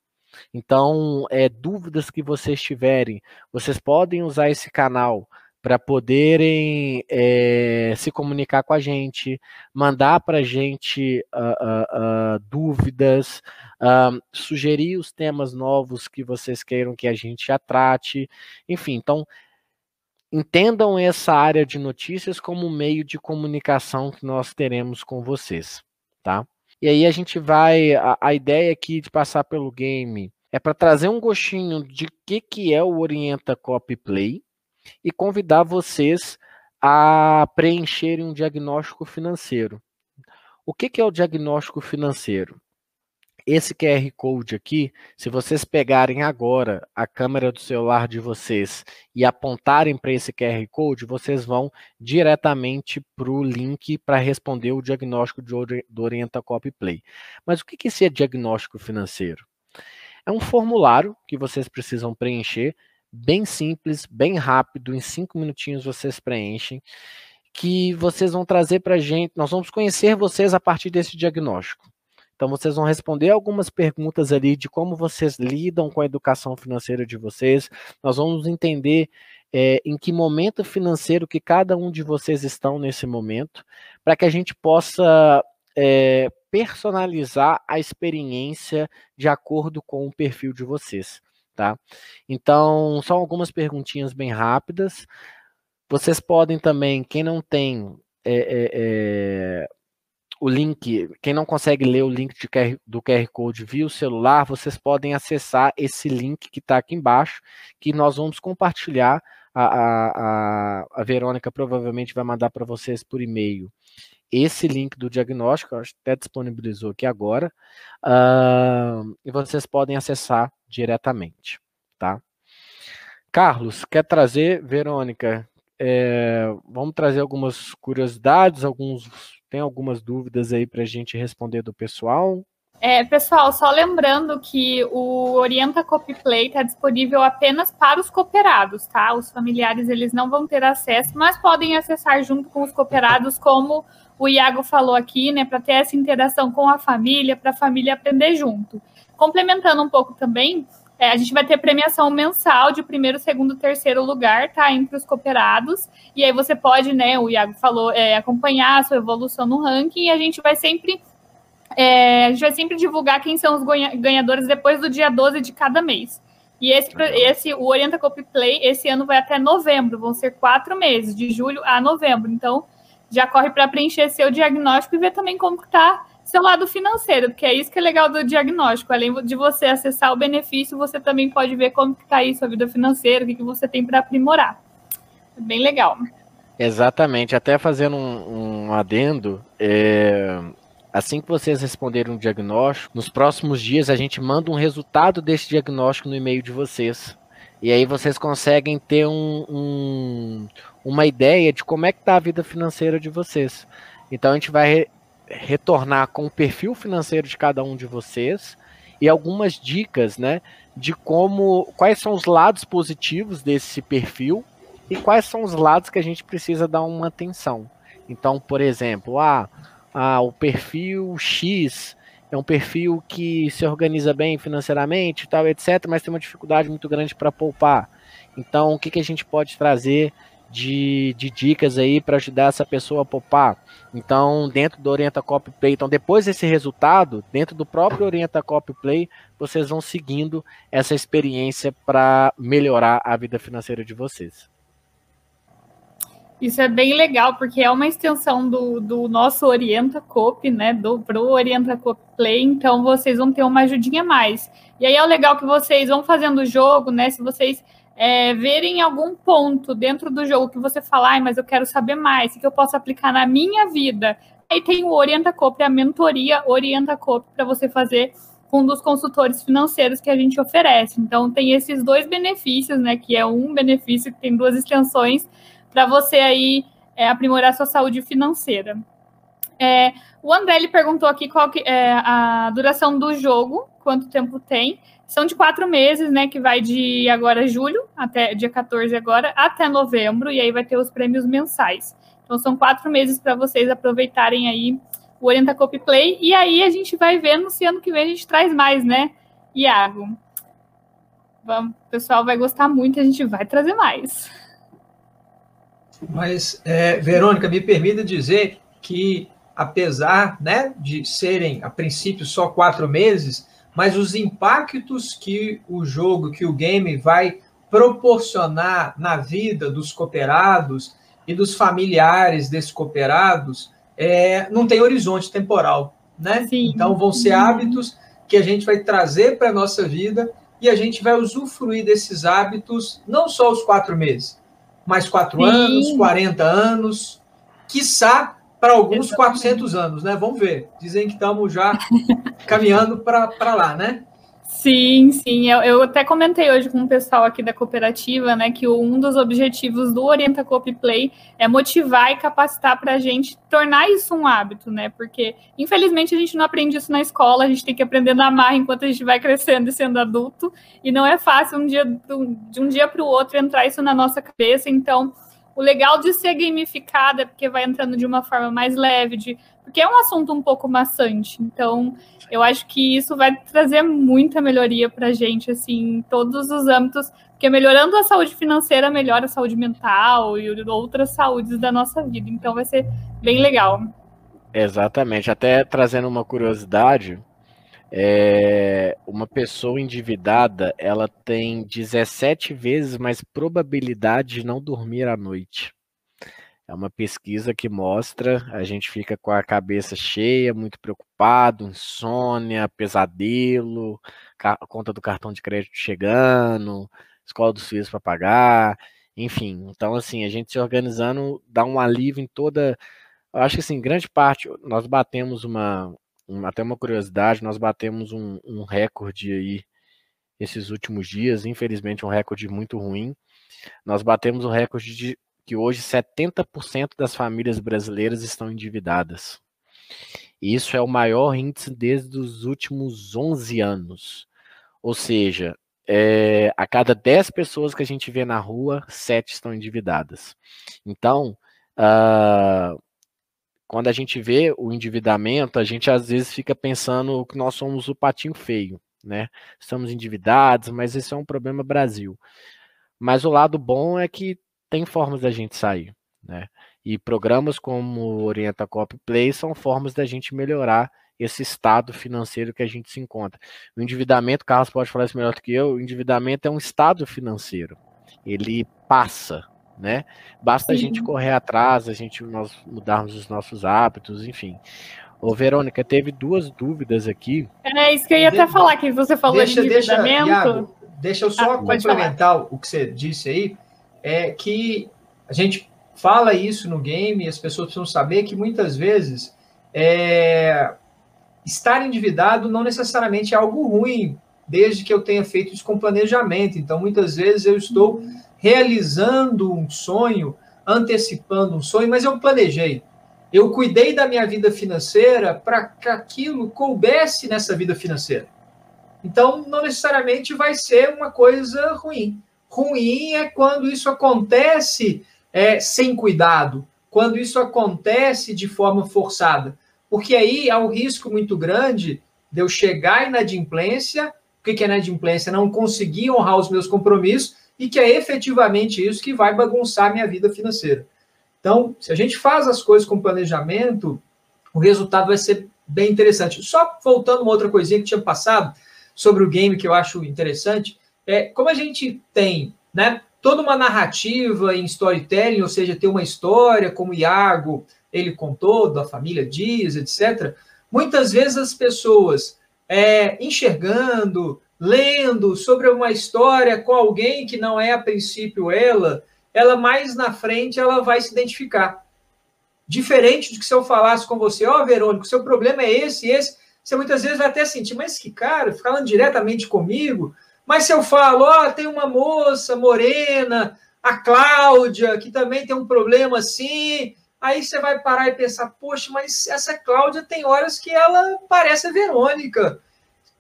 então, é, dúvidas que vocês tiverem, vocês podem usar esse canal para poderem é, se comunicar com a gente, mandar para a gente uh, uh, uh, dúvidas, sugerir os temas novos que vocês queiram que a gente já trate, enfim, então entendam essa área de notícias como meio de comunicação que nós teremos com vocês, tá? E aí a gente vai. A, a ideia aqui de passar pelo game é para trazer um gostinho de que, que é o Orienta Copy Play e convidar vocês a preencherem um diagnóstico financeiro. O que, que é o diagnóstico financeiro? Esse QR Code aqui, se vocês pegarem agora a câmera do celular de vocês e apontarem para esse QR Code, vocês vão diretamente para o link para responder o diagnóstico do Orienta Copy Play. Mas o que, que é diagnóstico financeiro? É um formulário que vocês precisam preencher, bem simples, bem rápido, em cinco minutinhos vocês preenchem, que vocês vão trazer para a gente, nós vamos conhecer vocês a partir desse diagnóstico. Então, vocês vão responder algumas perguntas ali de como vocês lidam com a educação financeira de vocês. Nós vamos entender é, em que momento financeiro que cada um de vocês estão nesse momento, para que a gente possa é, personalizar a experiência de acordo com o perfil de vocês, tá? Então, são algumas perguntinhas bem rápidas. Vocês podem também, quem não tem é, é, o link, quem não consegue ler o link QR, do QR Code via o celular, vocês podem acessar esse link que está aqui embaixo, que nós vamos compartilhar. A, a, a Verônica provavelmente vai mandar para vocês por e-mail esse link do diagnóstico, acho que até disponibilizou aqui agora, uh, e vocês podem acessar diretamente, tá? Carlos, quer trazer, Verônica, é, vamos trazer algumas curiosidades, alguns tem algumas dúvidas aí para a gente responder do pessoal? É, pessoal, só lembrando que o Orienta Copyplay está disponível apenas para os cooperados, tá? Os familiares eles não vão ter acesso, mas podem acessar junto com os cooperados, como o Iago falou aqui, né? Para ter essa interação com a família, para a família aprender junto. Complementando um pouco também, é, a gente vai ter premiação mensal de primeiro, segundo, terceiro lugar, tá? Entre os cooperados. E aí você pode, né? O Iago falou, é, acompanhar a sua evolução no ranking. E a gente vai sempre. É, a gente vai sempre divulgar quem são os ganhadores depois do dia 12 de cada mês. E esse, esse o Orienta Copy Play, esse ano vai até novembro, vão ser quatro meses, de julho a novembro. Então, já corre para preencher seu diagnóstico e ver também como está seu lado financeiro, porque é isso que é legal do diagnóstico. Além de você acessar o benefício, você também pode ver como está aí sua vida financeira, o que, que você tem para aprimorar. É bem legal. Exatamente. Até fazendo um, um adendo, é, assim que vocês responderem um diagnóstico, nos próximos dias a gente manda um resultado desse diagnóstico no e-mail de vocês. E aí vocês conseguem ter um, um, uma ideia de como é que está a vida financeira de vocês. Então a gente vai retornar com o perfil financeiro de cada um de vocês e algumas dicas, né, de como quais são os lados positivos desse perfil e quais são os lados que a gente precisa dar uma atenção. Então, por exemplo, ah, ah, o perfil X é um perfil que se organiza bem financeiramente, tal, etc, mas tem uma dificuldade muito grande para poupar. Então, o que, que a gente pode trazer de, de dicas aí para ajudar essa pessoa a poupar. Então, dentro do Orienta Copy Play, então depois desse resultado, dentro do próprio Orienta Copy Play, vocês vão seguindo essa experiência para melhorar a vida financeira de vocês. Isso é bem legal, porque é uma extensão do, do nosso Orienta Copy, né? Do pro Orienta Copy Play, então vocês vão ter uma ajudinha a mais. E aí é o legal que vocês vão fazendo o jogo, né? Se vocês é, verem algum ponto dentro do jogo que você fala, mas eu quero saber mais, que eu posso aplicar na minha vida. Aí tem o Orienta Copre, a mentoria Orienta Copre, para você fazer com um dos consultores financeiros que a gente oferece. Então, tem esses dois benefícios, né? Que é um benefício que tem duas extensões para você aí é, aprimorar sua saúde financeira. É, o André ele perguntou aqui qual que é a duração do jogo, quanto tempo tem. São de quatro meses, né? Que vai de agora julho, até dia 14 agora, até novembro, e aí vai ter os prêmios mensais. Então são quatro meses para vocês aproveitarem aí o Orienta Copy Play. E aí a gente vai vendo se ano que vem a gente traz mais, né, Iago? Vamos, o pessoal vai gostar muito, a gente vai trazer mais. Mas, é, Verônica, me permita dizer que, apesar né, de serem, a princípio, só quatro meses, mas os impactos que o jogo, que o game vai proporcionar na vida dos cooperados e dos familiares desses cooperados é, não tem horizonte temporal, né? Sim. Então vão ser hábitos que a gente vai trazer para a nossa vida e a gente vai usufruir desses hábitos não só os quatro meses, mas quatro Sim. anos, 40 anos, quiçá para alguns 400 anos, né? Vamos ver. Dizem que estamos já caminhando para lá, né? Sim, sim. Eu, eu, até comentei hoje com o pessoal aqui da cooperativa, né, que um dos objetivos do Orienta Copy Play é motivar e capacitar para a gente tornar isso um hábito, né? Porque, infelizmente, a gente não aprende isso na escola, a gente tem que aprender na marra enquanto a gente vai crescendo e sendo adulto, e não é fácil um dia, de um dia para o outro entrar isso na nossa cabeça. Então, o legal de ser gamificada é porque vai entrando de uma forma mais leve, de, porque é um assunto um pouco maçante. Então, eu acho que isso vai trazer muita melhoria para a gente, assim, em todos os âmbitos, porque melhorando a saúde financeira, melhora a saúde mental e outras saúdes da nossa vida. Então, vai ser bem legal. Exatamente. Até trazendo uma curiosidade, é, uma pessoa endividada ela tem 17 vezes mais probabilidade de não dormir à noite. É uma pesquisa que mostra, a gente fica com a cabeça cheia, muito preocupado, insônia, pesadelo, conta do cartão de crédito chegando, escola dos filhos para pagar, enfim. Então, assim, a gente se organizando dá um alívio em toda. Eu acho que, assim, grande parte, nós batemos uma. Uma até uma curiosidade, nós batemos um, um recorde aí esses últimos dias, infelizmente, um recorde muito ruim. Nós batemos o recorde de que hoje 70% das famílias brasileiras estão endividadas. Isso é o maior índice desde os últimos 11 anos. Ou seja, é, a cada 10 pessoas que a gente vê na rua, 7 estão endividadas. Então, uh, quando a gente vê o endividamento, a gente às vezes fica pensando que nós somos o patinho feio, né? Estamos endividados, mas isso é um problema Brasil. Mas o lado bom é que tem formas da gente sair, né? E programas como Orienta Cop Play são formas da gente melhorar esse estado financeiro que a gente se encontra. O endividamento, Carlos pode falar isso melhor do que eu, o endividamento é um estado financeiro. Ele passa, né? Basta Sim. a gente correr atrás, a gente nós mudarmos os nossos hábitos, enfim. Ô, Verônica, teve duas dúvidas aqui. É isso que eu ia até falar, que você falou deixa, de endividamento. Deixa, Iago, deixa eu só ah, complementar o que você disse aí é que a gente fala isso no game e as pessoas precisam saber que muitas vezes é, estar endividado não necessariamente é algo ruim, desde que eu tenha feito isso com planejamento. Então, muitas vezes eu estou realizando um sonho, antecipando um sonho, mas eu planejei. Eu cuidei da minha vida financeira para que aquilo coubesse nessa vida financeira. Então, não necessariamente vai ser uma coisa ruim. Ruim é quando isso acontece é, sem cuidado, quando isso acontece de forma forçada. Porque aí há um risco muito grande de eu chegar à inadimplência. O que é inadimplência? Não conseguir honrar os meus compromissos e que é efetivamente isso que vai bagunçar minha vida financeira. Então, se a gente faz as coisas com planejamento, o resultado vai ser bem interessante. Só voltando uma outra coisinha que tinha passado sobre o game que eu acho interessante, é, como a gente tem né, toda uma narrativa em storytelling, ou seja, tem uma história, como o Iago ele contou, da família Dias, etc., muitas vezes as pessoas é, enxergando, lendo sobre uma história com alguém que não é a princípio ela, ela mais na frente ela vai se identificar. Diferente de que se eu falasse com você, ó, oh, Verônica, seu problema é esse, esse, você muitas vezes vai até sentir, mas que cara, falando diretamente comigo, mas se eu falo, ó, oh, tem uma moça morena, a Cláudia, que também tem um problema assim, aí você vai parar e pensar, poxa, mas essa Cláudia tem horas que ela parece a Verônica.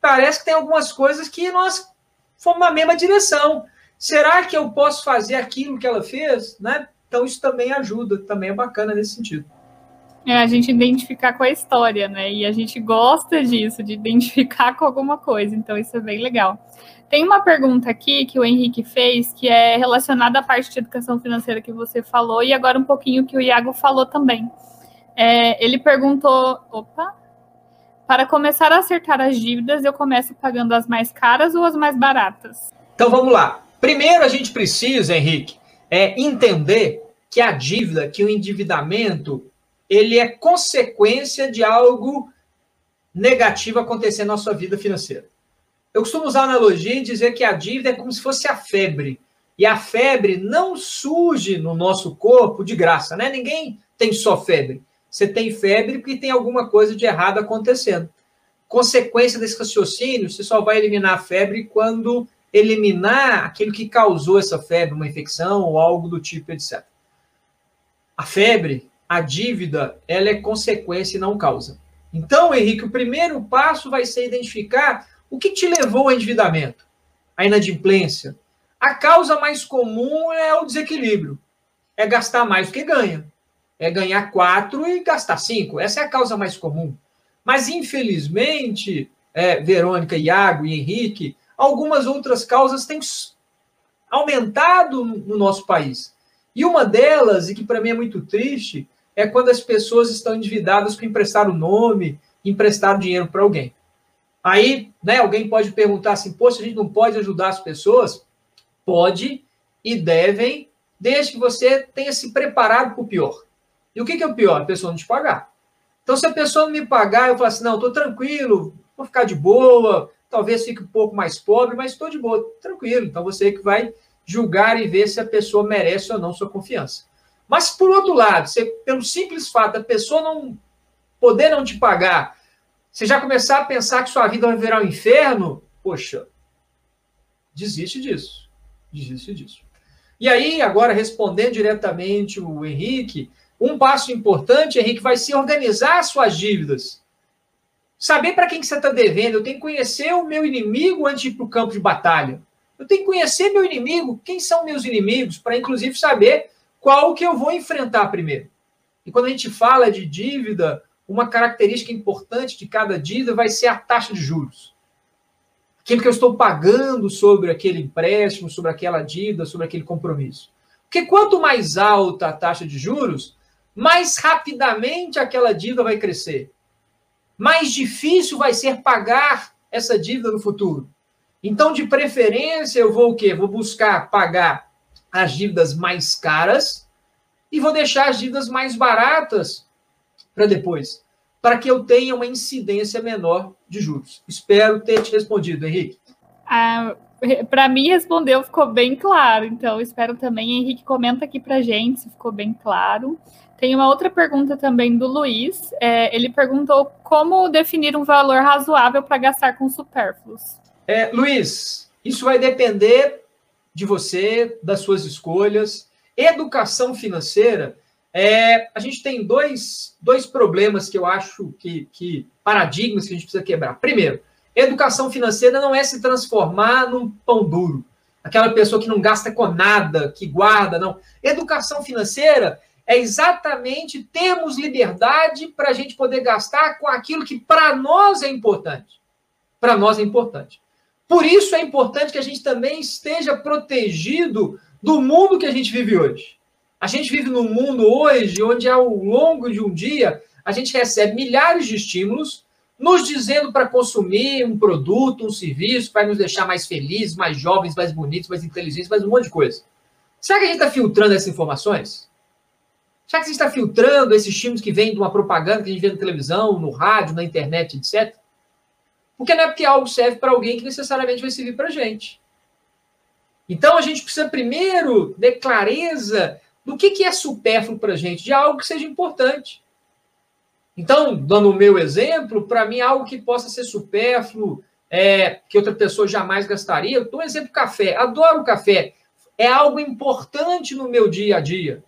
Parece que tem algumas coisas que nós fomos na mesma direção. Será que eu posso fazer aquilo que ela fez? Né? Então isso também ajuda, também é bacana nesse sentido. É a gente identificar com a história, né? E a gente gosta disso, de identificar com alguma coisa. Então isso é bem legal. Tem uma pergunta aqui que o Henrique fez, que é relacionada à parte de educação financeira que você falou, e agora um pouquinho que o Iago falou também. É, ele perguntou: opa, para começar a acertar as dívidas, eu começo pagando as mais caras ou as mais baratas? Então vamos lá. Primeiro a gente precisa, Henrique, é entender que a dívida, que o endividamento, ele é consequência de algo negativo acontecer na sua vida financeira. Eu costumo usar a analogia e dizer que a dívida é como se fosse a febre. E a febre não surge no nosso corpo de graça, né? Ninguém tem só febre. Você tem febre porque tem alguma coisa de errado acontecendo. Consequência desse raciocínio, você só vai eliminar a febre quando eliminar aquilo que causou essa febre, uma infecção ou algo do tipo, etc. A febre, a dívida, ela é consequência e não causa. Então, Henrique, o primeiro passo vai ser identificar o que te levou ao endividamento? A inadimplência? A causa mais comum é o desequilíbrio. É gastar mais do que ganha. É ganhar quatro e gastar cinco. Essa é a causa mais comum. Mas, infelizmente, é, Verônica, Iago e Henrique, algumas outras causas têm aumentado no nosso país. E uma delas, e que para mim é muito triste, é quando as pessoas estão endividadas por emprestar o nome, emprestar dinheiro para alguém. Aí, né, alguém pode perguntar assim: poxa, a gente não pode ajudar as pessoas? Pode e devem desde que você tenha se preparado para o pior. E o que, que é o pior? A pessoa não te pagar. Então, se a pessoa não me pagar, eu falo assim, não, estou tranquilo, vou ficar de boa, talvez fique um pouco mais pobre, mas estou de boa, tranquilo. Então, você que vai julgar e ver se a pessoa merece ou não sua confiança. Mas, por outro lado, você, pelo simples fato da pessoa não poder não te pagar, você já começar a pensar que sua vida vai virar um inferno, poxa, desiste disso. Desiste disso. E aí, agora, respondendo diretamente o Henrique, um passo importante, Henrique, vai ser organizar suas dívidas. Saber para quem que você está devendo. Eu tenho que conhecer o meu inimigo antes de ir para o campo de batalha. Eu tenho que conhecer meu inimigo, quem são meus inimigos, para inclusive saber qual que eu vou enfrentar primeiro. E quando a gente fala de dívida, uma característica importante de cada dívida vai ser a taxa de juros. Aquilo que eu estou pagando sobre aquele empréstimo, sobre aquela dívida, sobre aquele compromisso. Porque quanto mais alta a taxa de juros, mais rapidamente aquela dívida vai crescer. Mais difícil vai ser pagar essa dívida no futuro. Então, de preferência, eu vou o quê? Vou buscar pagar as dívidas mais caras e vou deixar as dívidas mais baratas para depois, para que eu tenha uma incidência menor de juros. Espero ter te respondido, Henrique. Ah, para mim, respondeu, ficou bem claro. Então, espero também. Henrique, comenta aqui para gente se ficou bem claro. Tem uma outra pergunta também do Luiz. É, ele perguntou como definir um valor razoável para gastar com supérfluos. É, Luiz, isso vai depender de você, das suas escolhas. Educação financeira, é, a gente tem dois, dois problemas que eu acho que, que paradigmas que a gente precisa quebrar. Primeiro, educação financeira não é se transformar num pão duro. Aquela pessoa que não gasta com nada, que guarda, não. Educação financeira é exatamente termos liberdade para a gente poder gastar com aquilo que para nós é importante. Para nós é importante. Por isso é importante que a gente também esteja protegido do mundo que a gente vive hoje. A gente vive num mundo hoje onde, ao longo de um dia, a gente recebe milhares de estímulos nos dizendo para consumir um produto, um serviço, que vai nos deixar mais felizes, mais jovens, mais bonitos, mais inteligentes, mais um monte de coisa. Será que a gente está filtrando essas informações? Será que a gente está filtrando esses estímulos que vêm de uma propaganda que a gente vê na televisão, no rádio, na internet, etc? Porque não é porque algo serve para alguém que necessariamente vai servir para a gente. Então a gente precisa primeiro ter clareza do que, que é supérfluo para a gente, de algo que seja importante. Então, dando o meu exemplo, para mim, algo que possa ser supérfluo, é, que outra pessoa jamais gastaria. Eu dou um exemplo: café. Adoro café. É algo importante no meu dia a dia.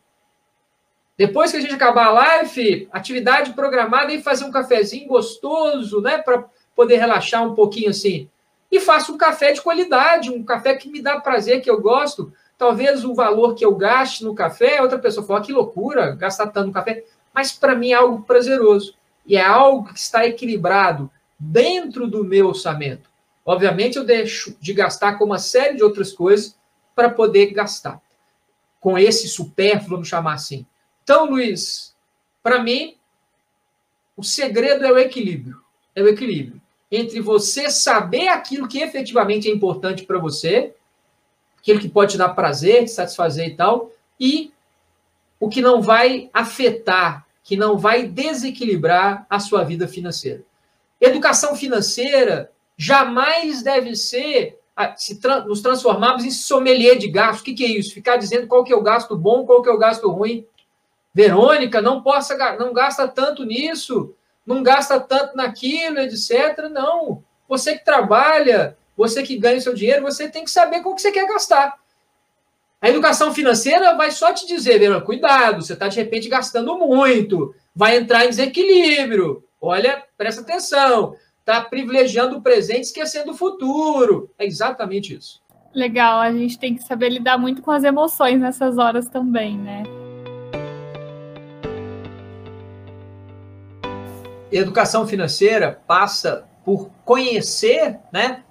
Depois que a gente acabar a live, atividade programada e fazer um cafezinho gostoso, né? Para poder relaxar um pouquinho assim. E faço um café de qualidade, um café que me dá prazer, que eu gosto. Talvez o valor que eu gaste no café, outra pessoa fala, que loucura, gastar tanto no café. Mas para mim é algo prazeroso. E é algo que está equilibrado dentro do meu orçamento. Obviamente, eu deixo de gastar com uma série de outras coisas para poder gastar. Com esse supérfluo, vamos chamar assim. Então, Luiz, para mim, o segredo é o equilíbrio. É o equilíbrio entre você saber aquilo que efetivamente é importante para você, aquilo que pode te dar prazer, te satisfazer e tal, e o que não vai afetar, que não vai desequilibrar a sua vida financeira. Educação financeira jamais deve ser se tra nos transformarmos em sommelier de gasto. O que, que, é isso? Ficar dizendo qual que é o gasto bom, qual que é o gasto ruim. Verônica, não possa, não gasta tanto nisso não gasta tanto naquilo, etc. Não. Você que trabalha, você que ganha seu dinheiro, você tem que saber como que você quer gastar. A educação financeira vai só te dizer, cuidado, você está de repente gastando muito, vai entrar em desequilíbrio. Olha, presta atenção, está privilegiando o presente, esquecendo o futuro. É exatamente isso. Legal, a gente tem que saber lidar muito com as emoções nessas horas também, né? educação financeira passa por conhecer né,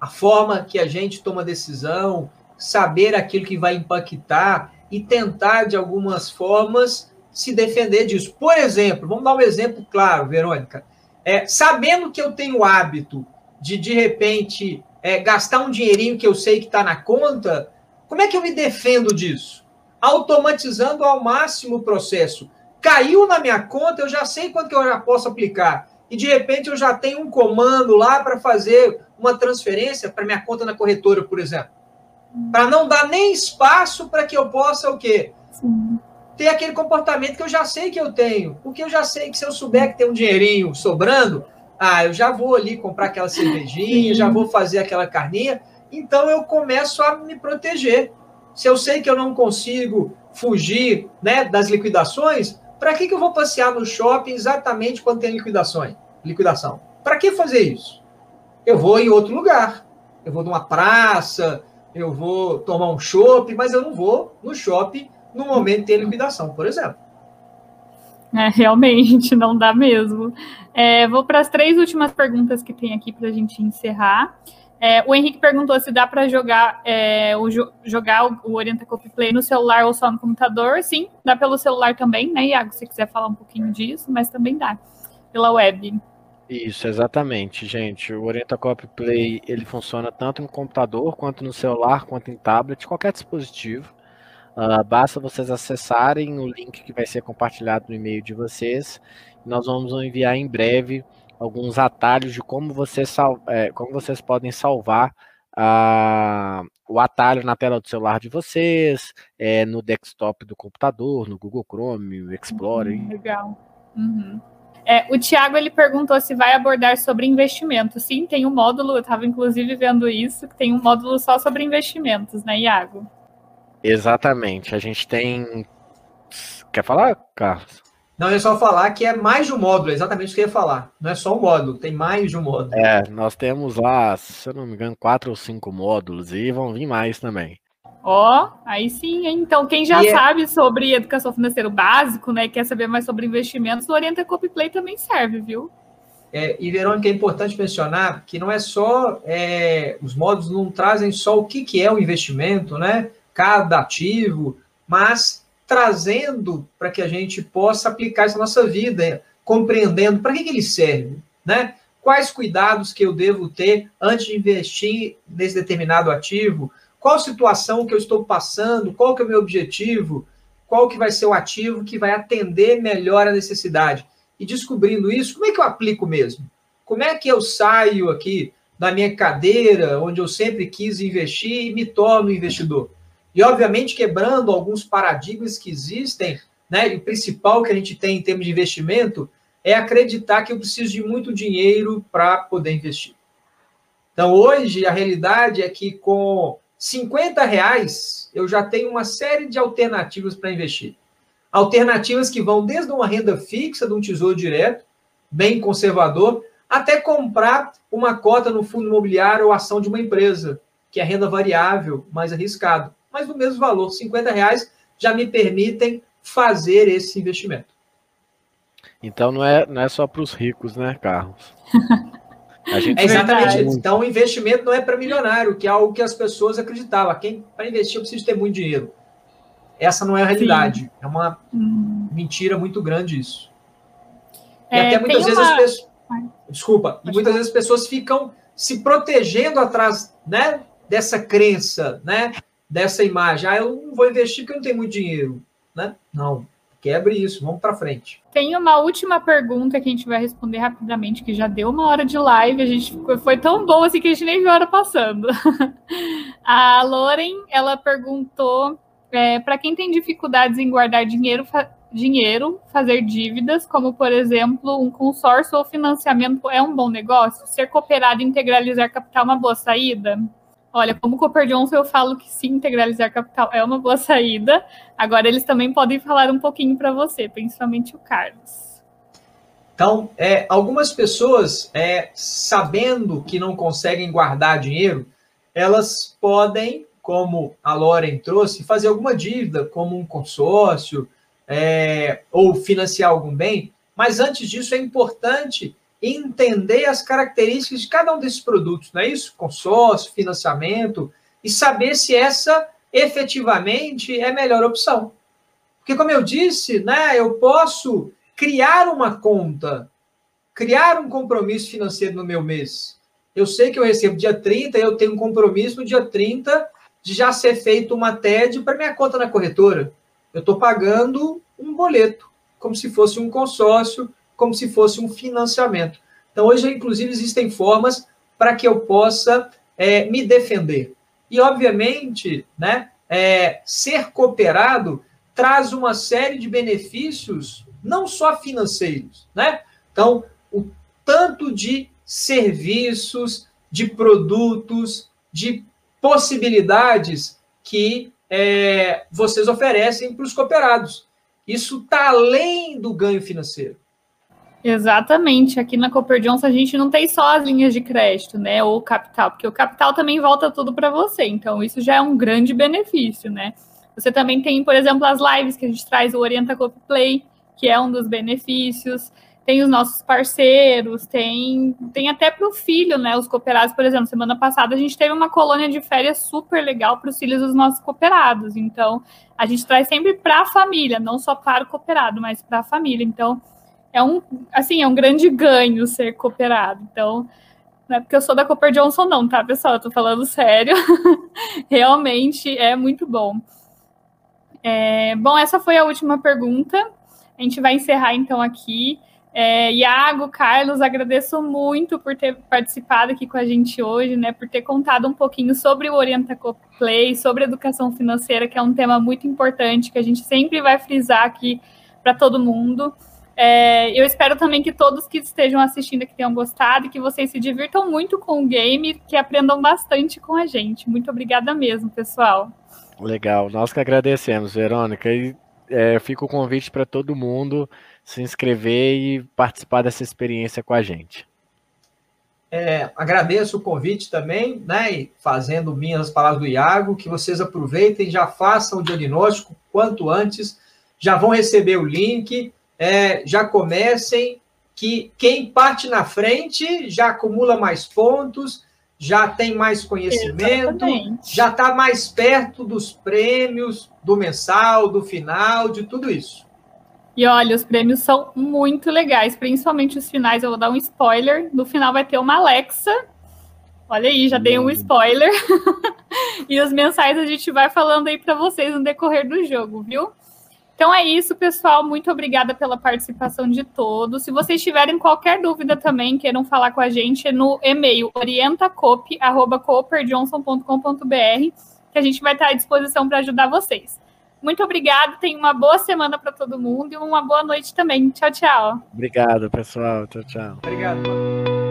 a forma que a gente toma decisão, saber aquilo que vai impactar e tentar, de algumas formas, se defender disso. Por exemplo, vamos dar um exemplo claro, Verônica. É, sabendo que eu tenho o hábito de, de repente, é, gastar um dinheirinho que eu sei que está na conta, como é que eu me defendo disso? automatizando ao máximo o processo. Caiu na minha conta, eu já sei quanto que eu já posso aplicar. E de repente eu já tenho um comando lá para fazer uma transferência para minha conta na corretora, por exemplo. Para não dar nem espaço para que eu possa o quê? Sim. Ter aquele comportamento que eu já sei que eu tenho. Porque eu já sei que se eu souber que tem um dinheirinho sobrando, ah, eu já vou ali comprar aquela cervejinha, já vou fazer aquela carninha. Então eu começo a me proteger. Se eu sei que eu não consigo fugir né, das liquidações, para que, que eu vou passear no shopping exatamente quando tem liquidações, liquidação? Para que fazer isso? Eu vou em outro lugar. Eu vou numa praça, eu vou tomar um shopping, mas eu não vou no shopping no momento de liquidação, por exemplo. É, realmente, não dá mesmo. É, vou para as três últimas perguntas que tem aqui para a gente encerrar. É, o Henrique perguntou se dá para jogar, é, o, jogar o, o Orienta Copy Play no celular ou só no computador. Sim, dá pelo celular também, né, Iago? Se quiser falar um pouquinho disso, mas também dá pela web. Isso, exatamente, gente. O Orienta Copy Play ele funciona tanto no computador, quanto no celular, quanto em tablet, qualquer dispositivo. Uh, basta vocês acessarem o link que vai ser compartilhado no e-mail de vocês. Nós vamos enviar em breve alguns atalhos de como vocês, sal, é, como vocês podem salvar uh, o atalho na tela do celular de vocês, é, no desktop do computador, no Google Chrome, Explorer. Uhum, legal. Uhum. É, o Tiago ele perguntou se vai abordar sobre investimento. Sim, tem um módulo, eu estava inclusive vendo isso, que tem um módulo só sobre investimentos, né, Iago? Exatamente. A gente tem. Quer falar, Carlos? Não, é só falar que é mais de um módulo, é exatamente o que eu ia falar. Não é só um módulo, tem mais de um módulo. É, nós temos lá, se eu não me engano, quatro ou cinco módulos e vão vir mais também. Ó, oh, aí sim, hein? Então, quem já é sabe sobre educação financeira básico, né, quer saber mais sobre investimentos, o Orienta Copyplay também serve, viu? É, e, Verônica, é importante mencionar que não é só, é, os módulos não trazem só o que, que é o investimento, né? Cada ativo, mas trazendo para que a gente possa aplicar isso na nossa vida, compreendendo para que, que ele serve, né? Quais cuidados que eu devo ter antes de investir nesse determinado ativo? Qual situação que eu estou passando? Qual que é o meu objetivo? Qual que vai ser o ativo que vai atender melhor a necessidade? E descobrindo isso, como é que eu aplico mesmo? Como é que eu saio aqui da minha cadeira, onde eu sempre quis investir, e me torno investidor? E, obviamente, quebrando alguns paradigmas que existem, né? O principal que a gente tem em termos de investimento é acreditar que eu preciso de muito dinheiro para poder investir. Então, hoje, a realidade é que com 50 reais, eu já tenho uma série de alternativas para investir. Alternativas que vão desde uma renda fixa de um tesouro direto, bem conservador, até comprar uma cota no fundo imobiliário ou ação de uma empresa, que é renda variável, mais arriscado mas do mesmo valor, 50 reais, já me permitem fazer esse investimento. Então não é, não é só para os ricos, né, Carlos? é exatamente isso. Então o investimento não é para milionário, que é algo que as pessoas acreditavam. Quem para investir eu preciso ter muito dinheiro. Essa não é a realidade. Sim. É uma hum. mentira muito grande isso. E é, até muitas vezes uma... as pessoas. Desculpa. E muitas falar. vezes as pessoas ficam se protegendo atrás né, dessa crença, né? dessa imagem. Ah, eu não vou investir porque eu não tenho muito dinheiro. Né? Não. Quebre isso, vamos para frente. Tem uma última pergunta que a gente vai responder rapidamente, que já deu uma hora de live, a gente foi tão bom assim que a gente nem viu a hora passando. a Loren, ela perguntou é, para quem tem dificuldades em guardar dinheiro, fa dinheiro, fazer dívidas, como por exemplo um consórcio ou financiamento é um bom negócio? Ser cooperado e integralizar capital é uma boa saída? Olha, como Cooper Johnson, eu falo que sim, integralizar capital é uma boa saída. Agora, eles também podem falar um pouquinho para você, principalmente o Carlos. Então, é, algumas pessoas, é, sabendo que não conseguem guardar dinheiro, elas podem, como a Loren trouxe, fazer alguma dívida, como um consórcio, é, ou financiar algum bem. Mas antes disso, é importante entender as características de cada um desses produtos, não é isso? Consórcio, financiamento, e saber se essa efetivamente é a melhor opção. Porque, como eu disse, né, eu posso criar uma conta, criar um compromisso financeiro no meu mês. Eu sei que eu recebo dia 30, eu tenho um compromisso no dia 30 de já ser feito uma TED para minha conta na corretora. Eu estou pagando um boleto, como se fosse um consórcio, como se fosse um financiamento. Então, hoje, inclusive, existem formas para que eu possa é, me defender. E, obviamente, né, é, ser cooperado traz uma série de benefícios, não só financeiros. Né? Então, o tanto de serviços, de produtos, de possibilidades que é, vocês oferecem para os cooperados. Isso está além do ganho financeiro. Exatamente. Aqui na Cooper Johnson a gente não tem só as linhas de crédito, né? Ou capital, porque o capital também volta tudo para você. Então, isso já é um grande benefício, né? Você também tem, por exemplo, as lives que a gente traz o Orienta Cop Play, que é um dos benefícios. Tem os nossos parceiros, tem, tem até para o filho, né? Os cooperados, por exemplo, semana passada a gente teve uma colônia de férias super legal para os filhos dos nossos cooperados. Então, a gente traz sempre para a família, não só para o cooperado, mas para a família. Então, é um, assim, é um grande ganho ser cooperado. Então, não é porque eu sou da Cooper Johnson, não, tá, pessoal? Eu tô falando sério. Realmente é muito bom. É, bom, essa foi a última pergunta. A gente vai encerrar então aqui. É, Iago, Carlos, agradeço muito por ter participado aqui com a gente hoje, né? Por ter contado um pouquinho sobre o Orienta Play, sobre educação financeira, que é um tema muito importante que a gente sempre vai frisar aqui para todo mundo. É, eu espero também que todos que estejam assistindo aqui tenham gostado e que vocês se divirtam muito com o game, que aprendam bastante com a gente. Muito obrigada mesmo, pessoal. Legal, nós que agradecemos, Verônica. E é, fica o convite para todo mundo se inscrever e participar dessa experiência com a gente. É, agradeço o convite também, né? E fazendo minhas palavras do Iago, que vocês aproveitem, já façam o diagnóstico quanto antes, já vão receber o link é, já comecem, que quem parte na frente já acumula mais pontos, já tem mais conhecimento, Exatamente. já está mais perto dos prêmios, do mensal, do final, de tudo isso. E olha, os prêmios são muito legais, principalmente os finais. Eu vou dar um spoiler. No final vai ter uma Alexa. Olha aí, já dei um spoiler. e os mensais a gente vai falando aí para vocês no decorrer do jogo, viu? Então é isso, pessoal. Muito obrigada pela participação de todos. Se vocês tiverem qualquer dúvida também, queiram falar com a gente no e-mail orientacop@cooperjohnson.com.br, que a gente vai estar à disposição para ajudar vocês. Muito obrigada, tenha uma boa semana para todo mundo e uma boa noite também. Tchau, tchau. Obrigado, pessoal. Tchau, tchau. Obrigado.